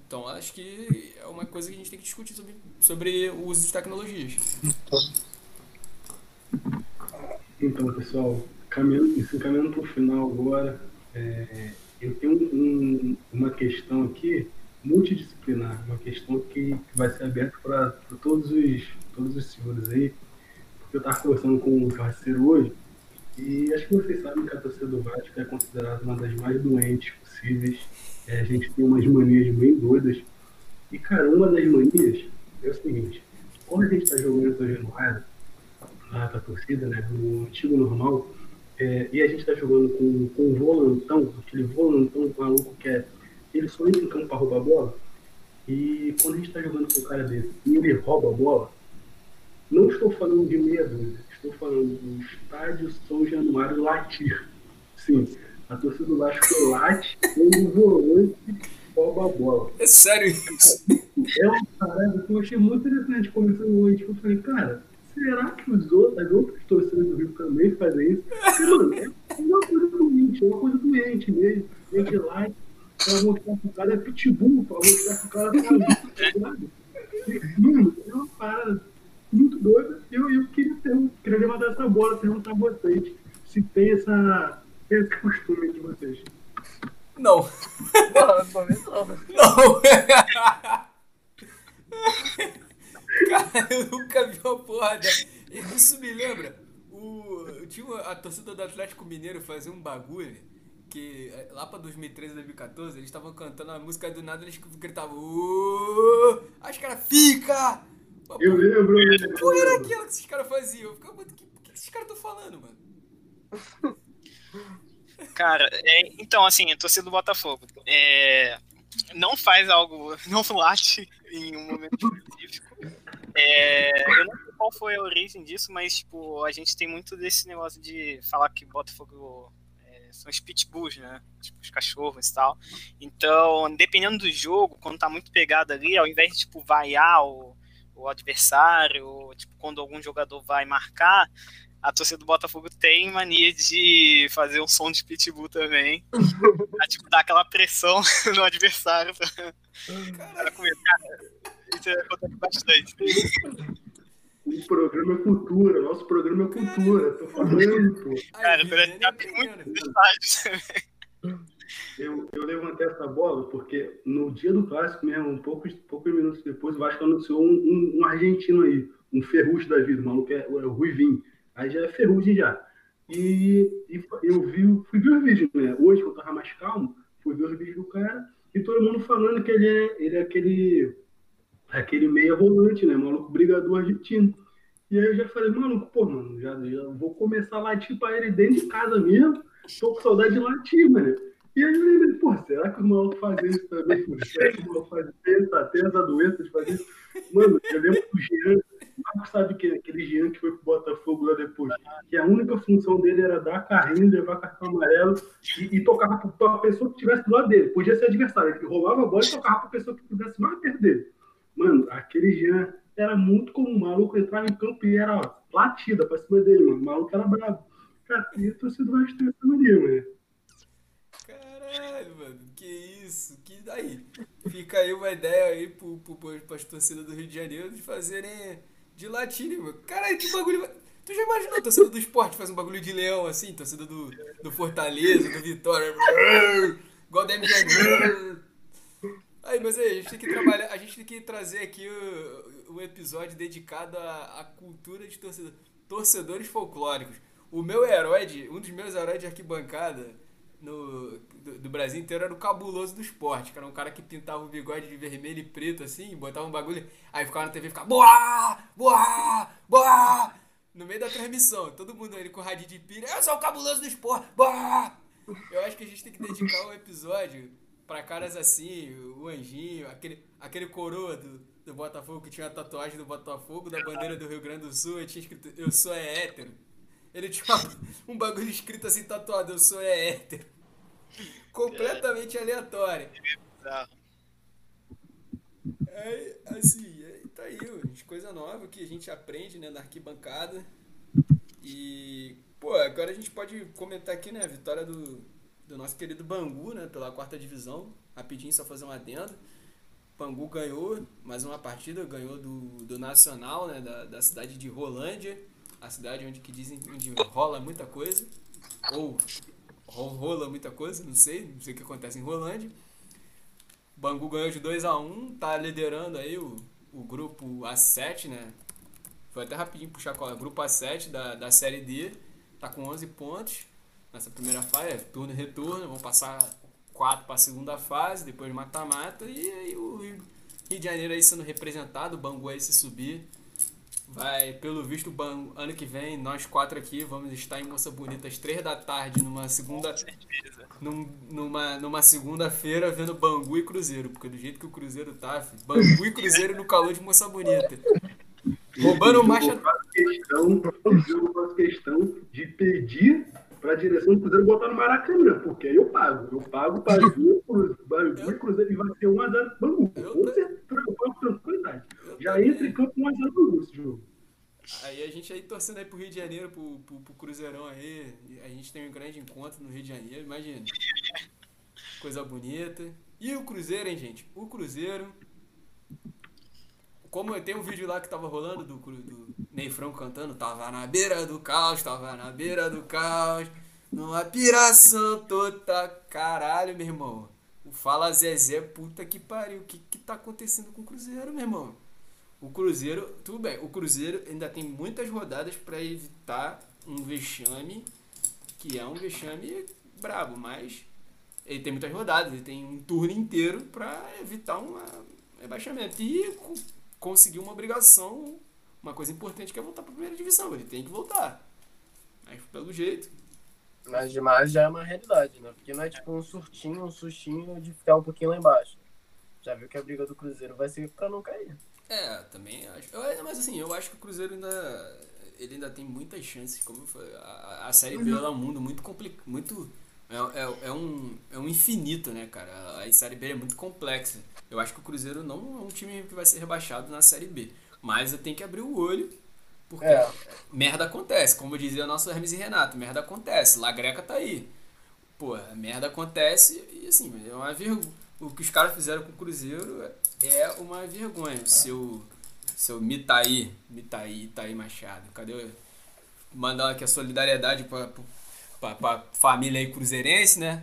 Então acho que é uma coisa que a gente tem que discutir sobre, sobre o uso de tecnologias. Então, pessoal, caminhando, isso caminhando para o final agora, é, eu tenho um, uma questão aqui multidisciplinar, uma questão que, vai ser aberta para todos os, todos os senhores aí, porque eu estava conversando com um parceiro hoje, e acho que vocês sabem que a torcida do Vasco é considerada uma das mais doentes possíveis. É, a gente tem umas manias bem doidas. E, cara, uma das manias é o seguinte: quando a gente está jogando São Januário, lá para a torcida, né, no antigo normal, é, e a gente está jogando com, com um volantão, aquele volantão maluco que é. Ele só entra em campo para roubar a bola. E quando a gente está jogando com um cara desse e ele rouba a bola, não estou falando de meia dúzia, estou falando do estádio São Januário latir. Sim, a torcida do Vasco late quando o volante rouba a bola. É sério isso? É uma parada que eu achei muito interessante conversando hoje. Eu falei, cara, será que os outros, as outras torcidas do Rio também fazem isso? Porque, mano, é uma coisa doente, é uma coisa doente mesmo. Gente lá pra mostrar que o cara é pitbull, pra mostrar que o cara tá ligado? Mano, é uma parada muito doida. Eu, eu queria, ter, queria levantar essa bola, perguntar a vocês se tem essa, esse costume de vocês. Não. Não, não. Não. Cara, eu nunca vi uma porra dessa. Isso me lembra. O, tinha uma, a torcida do Atlético Mineiro fazer um bagulho que é, lá pra 2013, 2014, eles estavam cantando a música do nada, eles gritavam. Aí os caras, fica! Eu lembro. eu Que porra era aquela que esses caras faziam? Eu ficava, mano, que, que esses caras estão falando, mano? Cara, é, então, assim, a torcida do Botafogo é, não faz algo, não late em um momento específico. É, eu não sei qual foi a origem disso, mas, tipo, a gente tem muito desse negócio de falar que Botafogo são os pitbulls, né? Tipo, os cachorros e tal. Então, dependendo do jogo, quando tá muito pegado ali, ao invés de, tipo, vaiar o, o adversário, ou, tipo, quando algum jogador vai marcar, a torcida do Botafogo tem mania de fazer um som de pitbull também. pra, tipo, dar aquela pressão no adversário pra, pra comer. Cara, isso acontece bastante. O programa é cultura, nosso programa é cultura. Tô falando, pô. Cara, Aí, parece Viviane que já tem muitos também. Eu, eu levantei essa bola porque no dia do clássico mesmo, um poucos, poucos minutos depois, o Vasco anunciou um, um, um argentino aí, um ferrugem da vida, o maluco é, é o Ruivinho. Aí já é ferrugem já. E, e eu vi, fui ver os vídeos, né? Hoje, que eu tava mais calmo, fui ver os vídeos do cara e todo mundo falando que ele é, ele é aquele, aquele meia volante, né? Maluco brigador argentino. E aí eu já falei, maluco, pô, mano, já, já vou começar a latir pra ele dentro de casa mesmo. Tô com saudade de latir, mano. E aí eu lembrei, pô, será que os malucos fazem isso também? Mano? Será que os malucos fazem essa, tem essa doença de fazer isso? Mano, eu lembro do Jean, o Marcos sabe que aquele Jean que foi pro Botafogo lá depois, que a única função dele era dar carrinho, levar cartão amarelo e, e tocar pra, pessoa que estivesse do lado dele. Podia ser adversário, ele rolava a bola e tocava pra pessoa que estivesse mais perto dele. Mano, aquele Jean era muito comum. O maluco entrava em campo e era ó, latida pra cima dele, mano. O maluco era bravo. Cara, e a torcida do Vasco tem essa mania, mano. Caralho, mano, que isso? Que daí? Fica aí uma ideia aí pro, pro, pras torcidas do Rio de Janeiro de fazerem de latirem, mano. Caralho, que bagulho. Tu já imaginou a torcida do esporte faz um bagulho de leão assim? Torcida do, do Fortaleza, do Vitória. Igual da MG. Aí, mas aí, a gente tem que trabalhar, a gente tem que trazer aqui o, o episódio dedicado à, à cultura de torcedor, torcedores folclóricos. O meu herói, de, um dos meus heróis de arquibancada no, do, do Brasil inteiro era o cabuloso do esporte, era um cara que pintava o bigode de vermelho e preto assim, botava um bagulho, aí ficava na TV e ficava boa, boa, boa, no meio da transmissão, todo mundo ele com o radinho de pilha, eu sou o cabuloso do esporte, boa. Eu acho que a gente tem que dedicar um episódio pra caras assim, o Anjinho, aquele, aquele coroa do, do Botafogo que tinha a tatuagem do Botafogo, da bandeira do Rio Grande do Sul, tinha escrito Eu sou é hétero. Ele tinha um bagulho escrito assim tatuado, eu sou é hétero. Completamente aleatório. É, assim, é, tá aí, coisa nova que a gente aprende, né, na arquibancada. E, pô, agora a gente pode comentar aqui, né, a vitória do, do nosso querido Bangu, né, pela quarta divisão. Rapidinho, só fazer um adendo. Bangu ganhou mais uma partida, ganhou do, do Nacional, né, da, da cidade de Rolândia, a cidade onde que dizem onde rola muita coisa, ou ro- rola muita coisa, não sei, não sei o que acontece em Rolândia. Bangu ganhou de 2 a 1 tá liderando aí o, o grupo A7, né? Foi até rapidinho puxar é. Grupo A7 da, da Série D, tá com 11 pontos nessa primeira fase, é turno e retorno, vão passar quatro para a segunda fase, depois mata-mata, e aí o Rio, Rio de Janeiro aí sendo representado, o Bangu aí se subir. Vai, pelo visto, o Bangu, ano que vem, nós quatro aqui vamos estar em Moça Bonita às três da tarde, numa segunda, num- numa, numa segunda-feira vendo Bangu e Cruzeiro, porque do jeito que o Cruzeiro tá, filho, Bangu e Cruzeiro no calor de Moça Bonita. Roubando marcha. Eu faço questão, eu faço questão de pedir para a direção do Cruzeiro botar no Maracanã, porque aí eu pago. Eu pago para ver o Bangu e Cruzeiro e vai ser 1x0 Bangu. Eu Com tô- certeza, com tranquilidade. Já entra em campo 1x0 Bangu esse jogo. Aí a gente aí torcendo aí pro Rio de Janeiro, pro, pro, pro Cruzeirão aí. A gente tem um grande encontro no Rio de Janeiro, imagina. Coisa bonita. E o Cruzeiro, hein, gente? O Cruzeiro. Como tem um vídeo lá que tava rolando do, do Ney Franco cantando, tava na beira do caos, tava na beira do caos, numa piração toda. Caralho, meu irmão. O Fala Zezé, puta que pariu. O que que tá acontecendo com o Cruzeiro, meu irmão? O Cruzeiro, tudo bem, o Cruzeiro ainda tem muitas rodadas para evitar um vexame, que é um vexame brabo, mas ele tem muitas rodadas, ele tem um turno inteiro para evitar um rebaixamento. E conseguiu uma obrigação, uma coisa importante que é voltar para a primeira divisão. Ele tem que voltar. Mas pelo jeito. Mas demais já é uma realidade, né? Porque não é tipo um surtinho, um sustinho de ficar um pouquinho lá embaixo. Já viu que a briga do Cruzeiro vai ser para não cair. É, também acho. Eu, mas assim, eu acho que o Cruzeiro ainda. Ele ainda tem muitas chances. Como eu falei, a, a Série B uhum. é um mundo muito complicado. Muito. É, é, é, um, é um infinito, né, cara? A Série B é muito complexa. Eu acho que o Cruzeiro não é um time que vai ser rebaixado na Série B. Mas eu tenho que abrir o olho, porque é. merda acontece. Como dizia o nosso Hermes e Renato, merda acontece. La Greca tá aí. Pô, merda acontece e assim, é uma vergonha. O que os caras fizeram com o Cruzeiro é uma vergonha. Seu, seu Mitaí, Mitaí, Itaí Machado. Cadê? Mandar aqui a solidariedade pra, pra, pra família aí cruzeirense, né?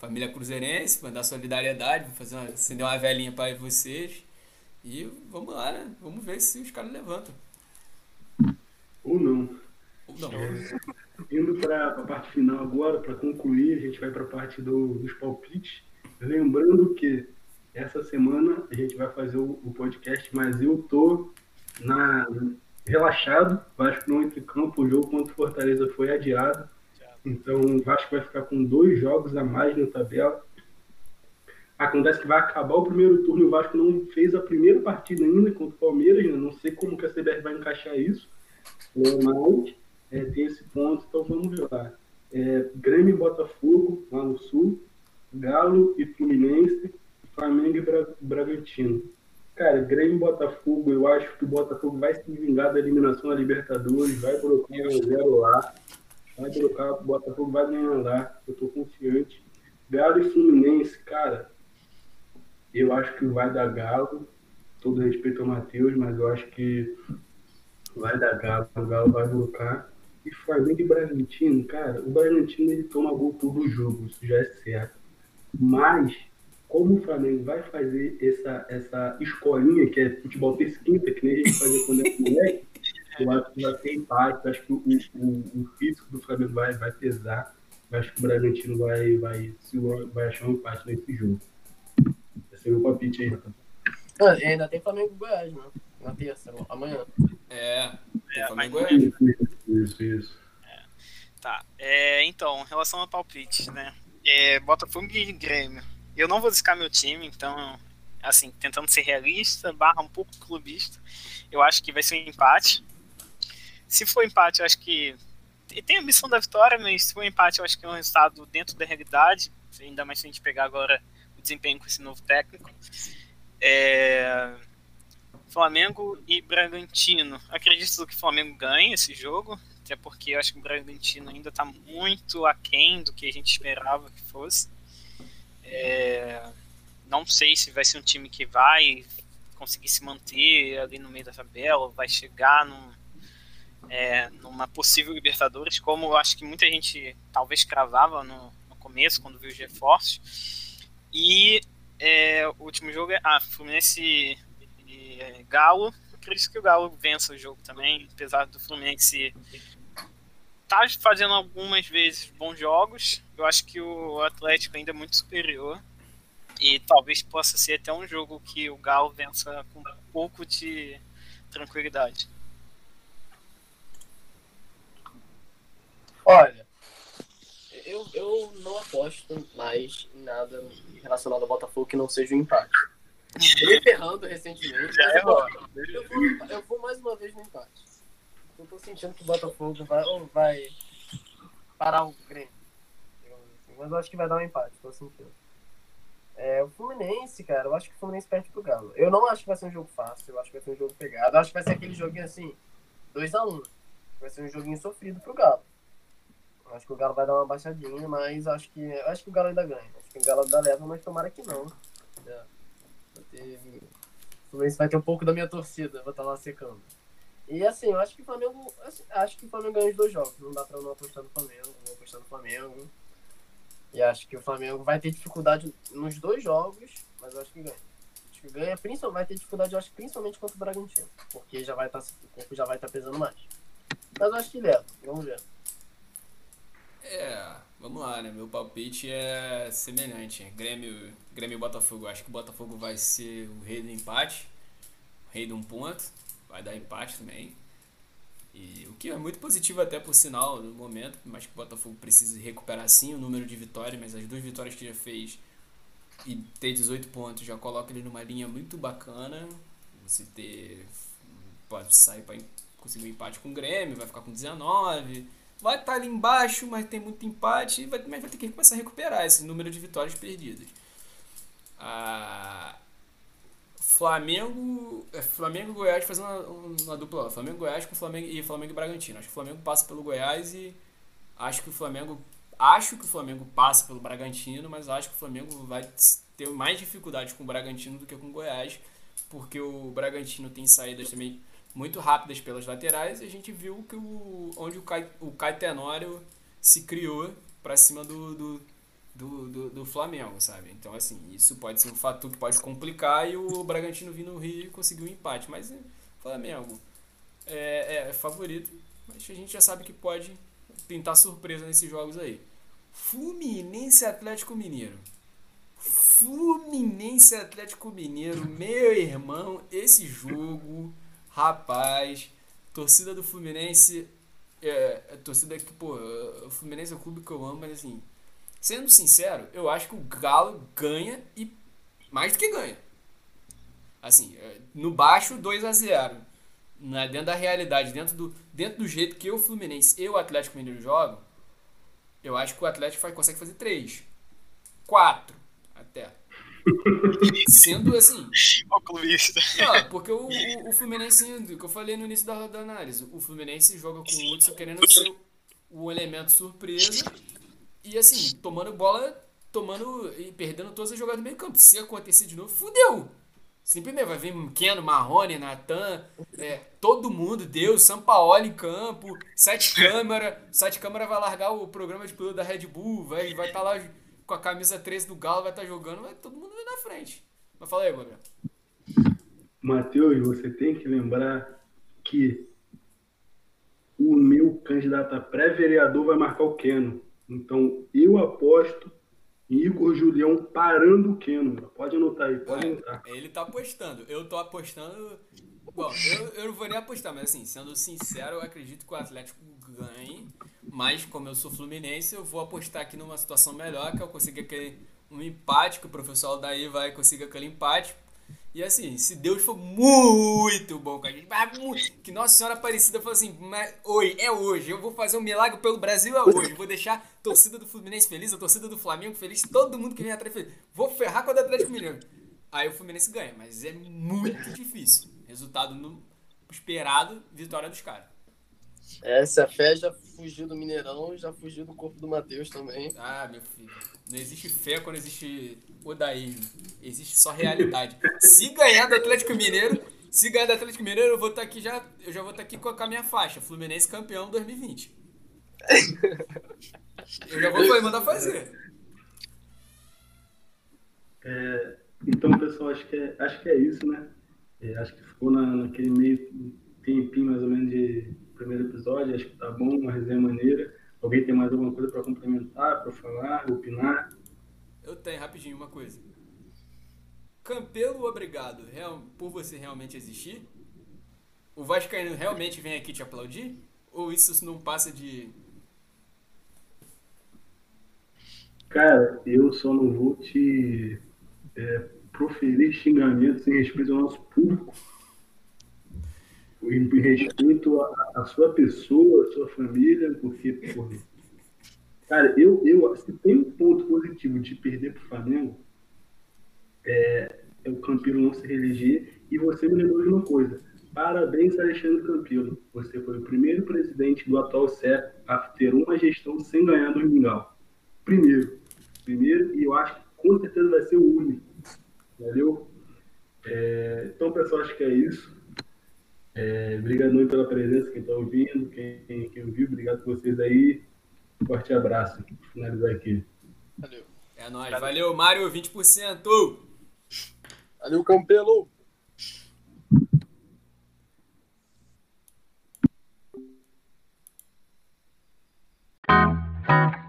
Família cruzeirense, mandar solidariedade, fazer uma, acender uma velhinha para vocês. E vamos lá, né? Vamos ver se os caras levantam. Ou não. Ou não. É, indo para a parte final agora, para concluir, a gente vai para a parte do, dos palpites. Lembrando que essa semana a gente vai fazer o, o podcast, mas eu tô na, relaxado. Vasco não entra em campo, o jogo contra o Fortaleza foi adiado. Então o Vasco vai ficar com dois jogos a mais na tabela. Acontece que vai acabar o primeiro turno e o Vasco não fez a primeira partida ainda contra o Palmeiras. Né? Não sei como que a CBR vai encaixar isso. É, mas é, tem esse ponto, então vamos lá. É, Grêmio e Botafogo, lá no Sul. Galo e Fluminense. Flamengo e Bra Bragantino. Cara, Grêmio e Botafogo, eu acho que o Botafogo vai se vingar da eliminação da Libertadores, vai colocar um zero lá, vai colocar, o Botafogo vai ganhar lá, eu tô confiante. Galo e Fluminense, cara, eu acho que vai dar Galo, todo respeito ao Matheus, mas eu acho que vai dar Galo, o Galo vai colocar. E Flamengo e Bragantino, cara, o Bragantino ele toma gol todo jogo, isso já é certo. Mas como o Flamengo vai fazer essa, essa escolinha, que é futebol terça-quinta, que nem a gente fazia quando era moleque, eu acho que vai ter empate, acho que o, o, o, físico do Flamengo vai, vai pesar, eu acho que o Bragantino vai, vai, vai achar um empate nesse jogo. Esse é o meu palpite aí, ah, ainda tem Flamengo e Goiás, né? Na terça, amanhã. É, é, Flamengo e Goiás. Isso, isso. É. Tá, é, então, em relação a palpites, né? É, Botafogo e Grêmio eu não vou discar meu time, então, assim, tentando ser realista, barra um pouco clubista, eu acho que vai ser um empate. Se for empate, eu acho que. Tem a missão da vitória, mas se for empate, eu acho que é um resultado dentro da realidade, ainda mais se a gente pegar agora o desempenho com esse novo técnico. É... Flamengo e Bragantino. Acredito que o Flamengo ganhe esse jogo, até porque eu acho que o Bragantino ainda está muito aquém do que a gente esperava que fosse. É, não sei se vai ser um time que vai conseguir se manter ali no meio da tabela, vai chegar num, é, numa possível Libertadores, como eu acho que muita gente talvez cravava no, no começo, quando viu os reforços. E é, o último jogo é ah, Fluminense e, e é, Galo. Eu acredito que o Galo vença o jogo também, apesar do Fluminense tá fazendo algumas vezes bons jogos. Eu acho que o Atlético ainda é muito superior. E talvez possa ser até um jogo que o Galo vença com um pouco de tranquilidade. Olha, eu, eu não aposto mais em nada relacionado ao Botafogo que não seja um empate. Eu ferrando recentemente. Já é eu, vou, eu vou mais uma vez no empate. Eu tô sentindo que o Botafogo vai, vai parar o Grêmio. Assim. Mas eu acho que vai dar um empate, tô sentindo. É, o Fluminense, cara, eu acho que o Fluminense perde pro Galo. Eu não acho que vai ser um jogo fácil, eu acho que vai ser um jogo pegado. Eu acho que vai ser aquele joguinho assim, 2x1. Um. Vai ser um joguinho sofrido pro Galo. Acho que o Galo vai dar uma baixadinha, mas acho que, acho que o Galo ainda ganha. Acho que o Galo ainda leva, mas tomara que não. É. Ter... O Fluminense vai ter um pouco da minha torcida, vou estar lá secando. E assim, eu acho que o Flamengo. Assim, acho que o Flamengo ganha os dois jogos. Não dá pra não apostar no Flamengo. Vou apostar no Flamengo. E acho que o Flamengo vai ter dificuldade nos dois jogos, mas eu acho que ganha. Acho que ganha, principalmente, vai ter dificuldade, eu acho, principalmente contra o Bragantino. Porque já vai tá, o corpo já vai estar tá pesando mais. Mas eu acho que leva. Vamos ver. É, vamos lá, né? Meu palpite é semelhante. Grêmio, Grêmio e Botafogo. Acho que o Botafogo vai ser o rei do empate. rei de um ponto, vai dar empate também. E o que é muito positivo até por sinal no momento, mas que o Botafogo precisa recuperar sim o número de vitórias, mas as duas vitórias que já fez e ter 18 pontos já coloca ele numa linha muito bacana. Você ter pode sair para conseguir um empate com o Grêmio, vai ficar com 19. Vai estar tá ali embaixo, mas tem muito empate, vai, mas vai ter que começar a recuperar esse número de vitórias perdidas. Ah, Flamengo. É, Flamengo Goiás fazendo uma, uma dupla. Flamengo Goiás com Flamengo e Flamengo e Bragantino. Acho que o Flamengo passa pelo Goiás e acho que o Flamengo. Acho que o Flamengo passa pelo Bragantino, mas acho que o Flamengo vai ter mais dificuldades com o Bragantino do que com o Goiás, porque o Bragantino tem saídas também muito rápidas pelas laterais e a gente viu que o, onde o, Cai, o se criou para cima do, do do, do, do, Flamengo, sabe? Então, assim, isso pode ser um fator que pode complicar e o Bragantino vir no Rio e conseguir um empate. Mas o Flamengo é, é, favorito, mas a gente já sabe que pode pintar surpresa nesses jogos aí. Fluminense Atlético Mineiro. Fluminense Atlético Mineiro, meu irmão, esse jogo, rapaz, torcida do Fluminense, é, é torcida que, pô, o Fluminense é o clube que eu amo, mas assim, Sendo sincero, eu acho que o Galo ganha e mais do que ganha. Assim, é, no baixo 2 a 0 né? Dentro da realidade, dentro do, dentro do jeito que o Fluminense e o Atlético Mineiro jogam, eu acho que o Atlético faz, consegue fazer 3. 4 até. Sendo assim. O clubista. Não, porque o, o, o Fluminense, que eu falei no início da, da análise, o Fluminense joga com o Hudson querendo ser o elemento surpresa e assim, tomando bola, tomando e perdendo todas as jogadas do meio campo. Se acontecer de novo, fudeu. Simplesmente vai vir Keno, Marrone, Natan, é, todo mundo, Deus, São Paulo em campo, sete câmera, sete câmera vai largar o programa de piloto da Red Bull, vai estar vai tá lá com a camisa 13 do Galo, vai estar tá jogando, vai todo mundo na frente. Mas fala aí, Gabriel. Matheus, você tem que lembrar que o meu candidato a pré-vereador vai marcar o Keno. Então, eu aposto em Igor Julião parando o Keno. Pode anotar aí, pode é, anotar. Ele tá apostando. Eu tô apostando. Bom, eu, eu não vou nem apostar, mas assim, sendo sincero, eu acredito que o Atlético ganhe. Mas, como eu sou fluminense, eu vou apostar aqui numa situação melhor, que eu consiga aquele um empate, que o professor daí vai conseguir aquele empate e assim, se Deus for muito bom com a gente, que Nossa Senhora Aparecida falou assim: oi, é hoje, eu vou fazer um milagre pelo Brasil, é hoje. vou deixar a torcida do Fluminense feliz, a torcida do Flamengo feliz, todo mundo que vem atrás feliz. Vou ferrar com o Atlético Mineiro. Aí o Fluminense ganha, mas é muito difícil. Resultado no esperado, vitória dos caras. Essa fé já fugiu do Mineirão, já fugiu do corpo do Matheus também. Ah, meu filho. Não existe fé quando existe odaísmo. Existe só realidade. se ganhar do Atlético Mineiro, se ganhar do Atlético Mineiro, eu vou estar tá aqui já. Eu já vou estar tá aqui com a minha faixa. Fluminense campeão 2020. eu já vou mandar fazer. É, então, pessoal, acho que é, acho que é isso, né? É, acho que ficou na, naquele meio tempinho mais ou menos de primeiro episódio. Acho que tá bom, uma resenha maneira. Alguém tem mais alguma coisa para complementar, para falar, opinar? Eu tenho, rapidinho, uma coisa. Campelo, obrigado real, por você realmente existir? O Vascaíno realmente vem aqui te aplaudir? Ou isso não passa de. Cara, eu só não vou te é, proferir xingamentos em respeito ao nosso público em respeito à sua pessoa, à sua família, porque, porra, cara, eu, eu, se tem um ponto positivo de perder para o Flamengo, é, é o Campilo não se reeleger, e você me lembrou de uma coisa. Parabéns, Alexandre Campilo. Você foi o primeiro presidente do atual CE a ter uma gestão sem ganhar no Mingau. Primeiro. Primeiro, e eu acho que com certeza vai ser o único. Valeu? É, então, pessoal, acho que é isso. É, obrigado pela presença, quem está ouvindo, quem, quem ouviu, obrigado por vocês aí. Um forte abraço. Vou finalizar aqui. Valeu. É nóis. Valeu, Mário, 20%. Valeu, Campelo. Thank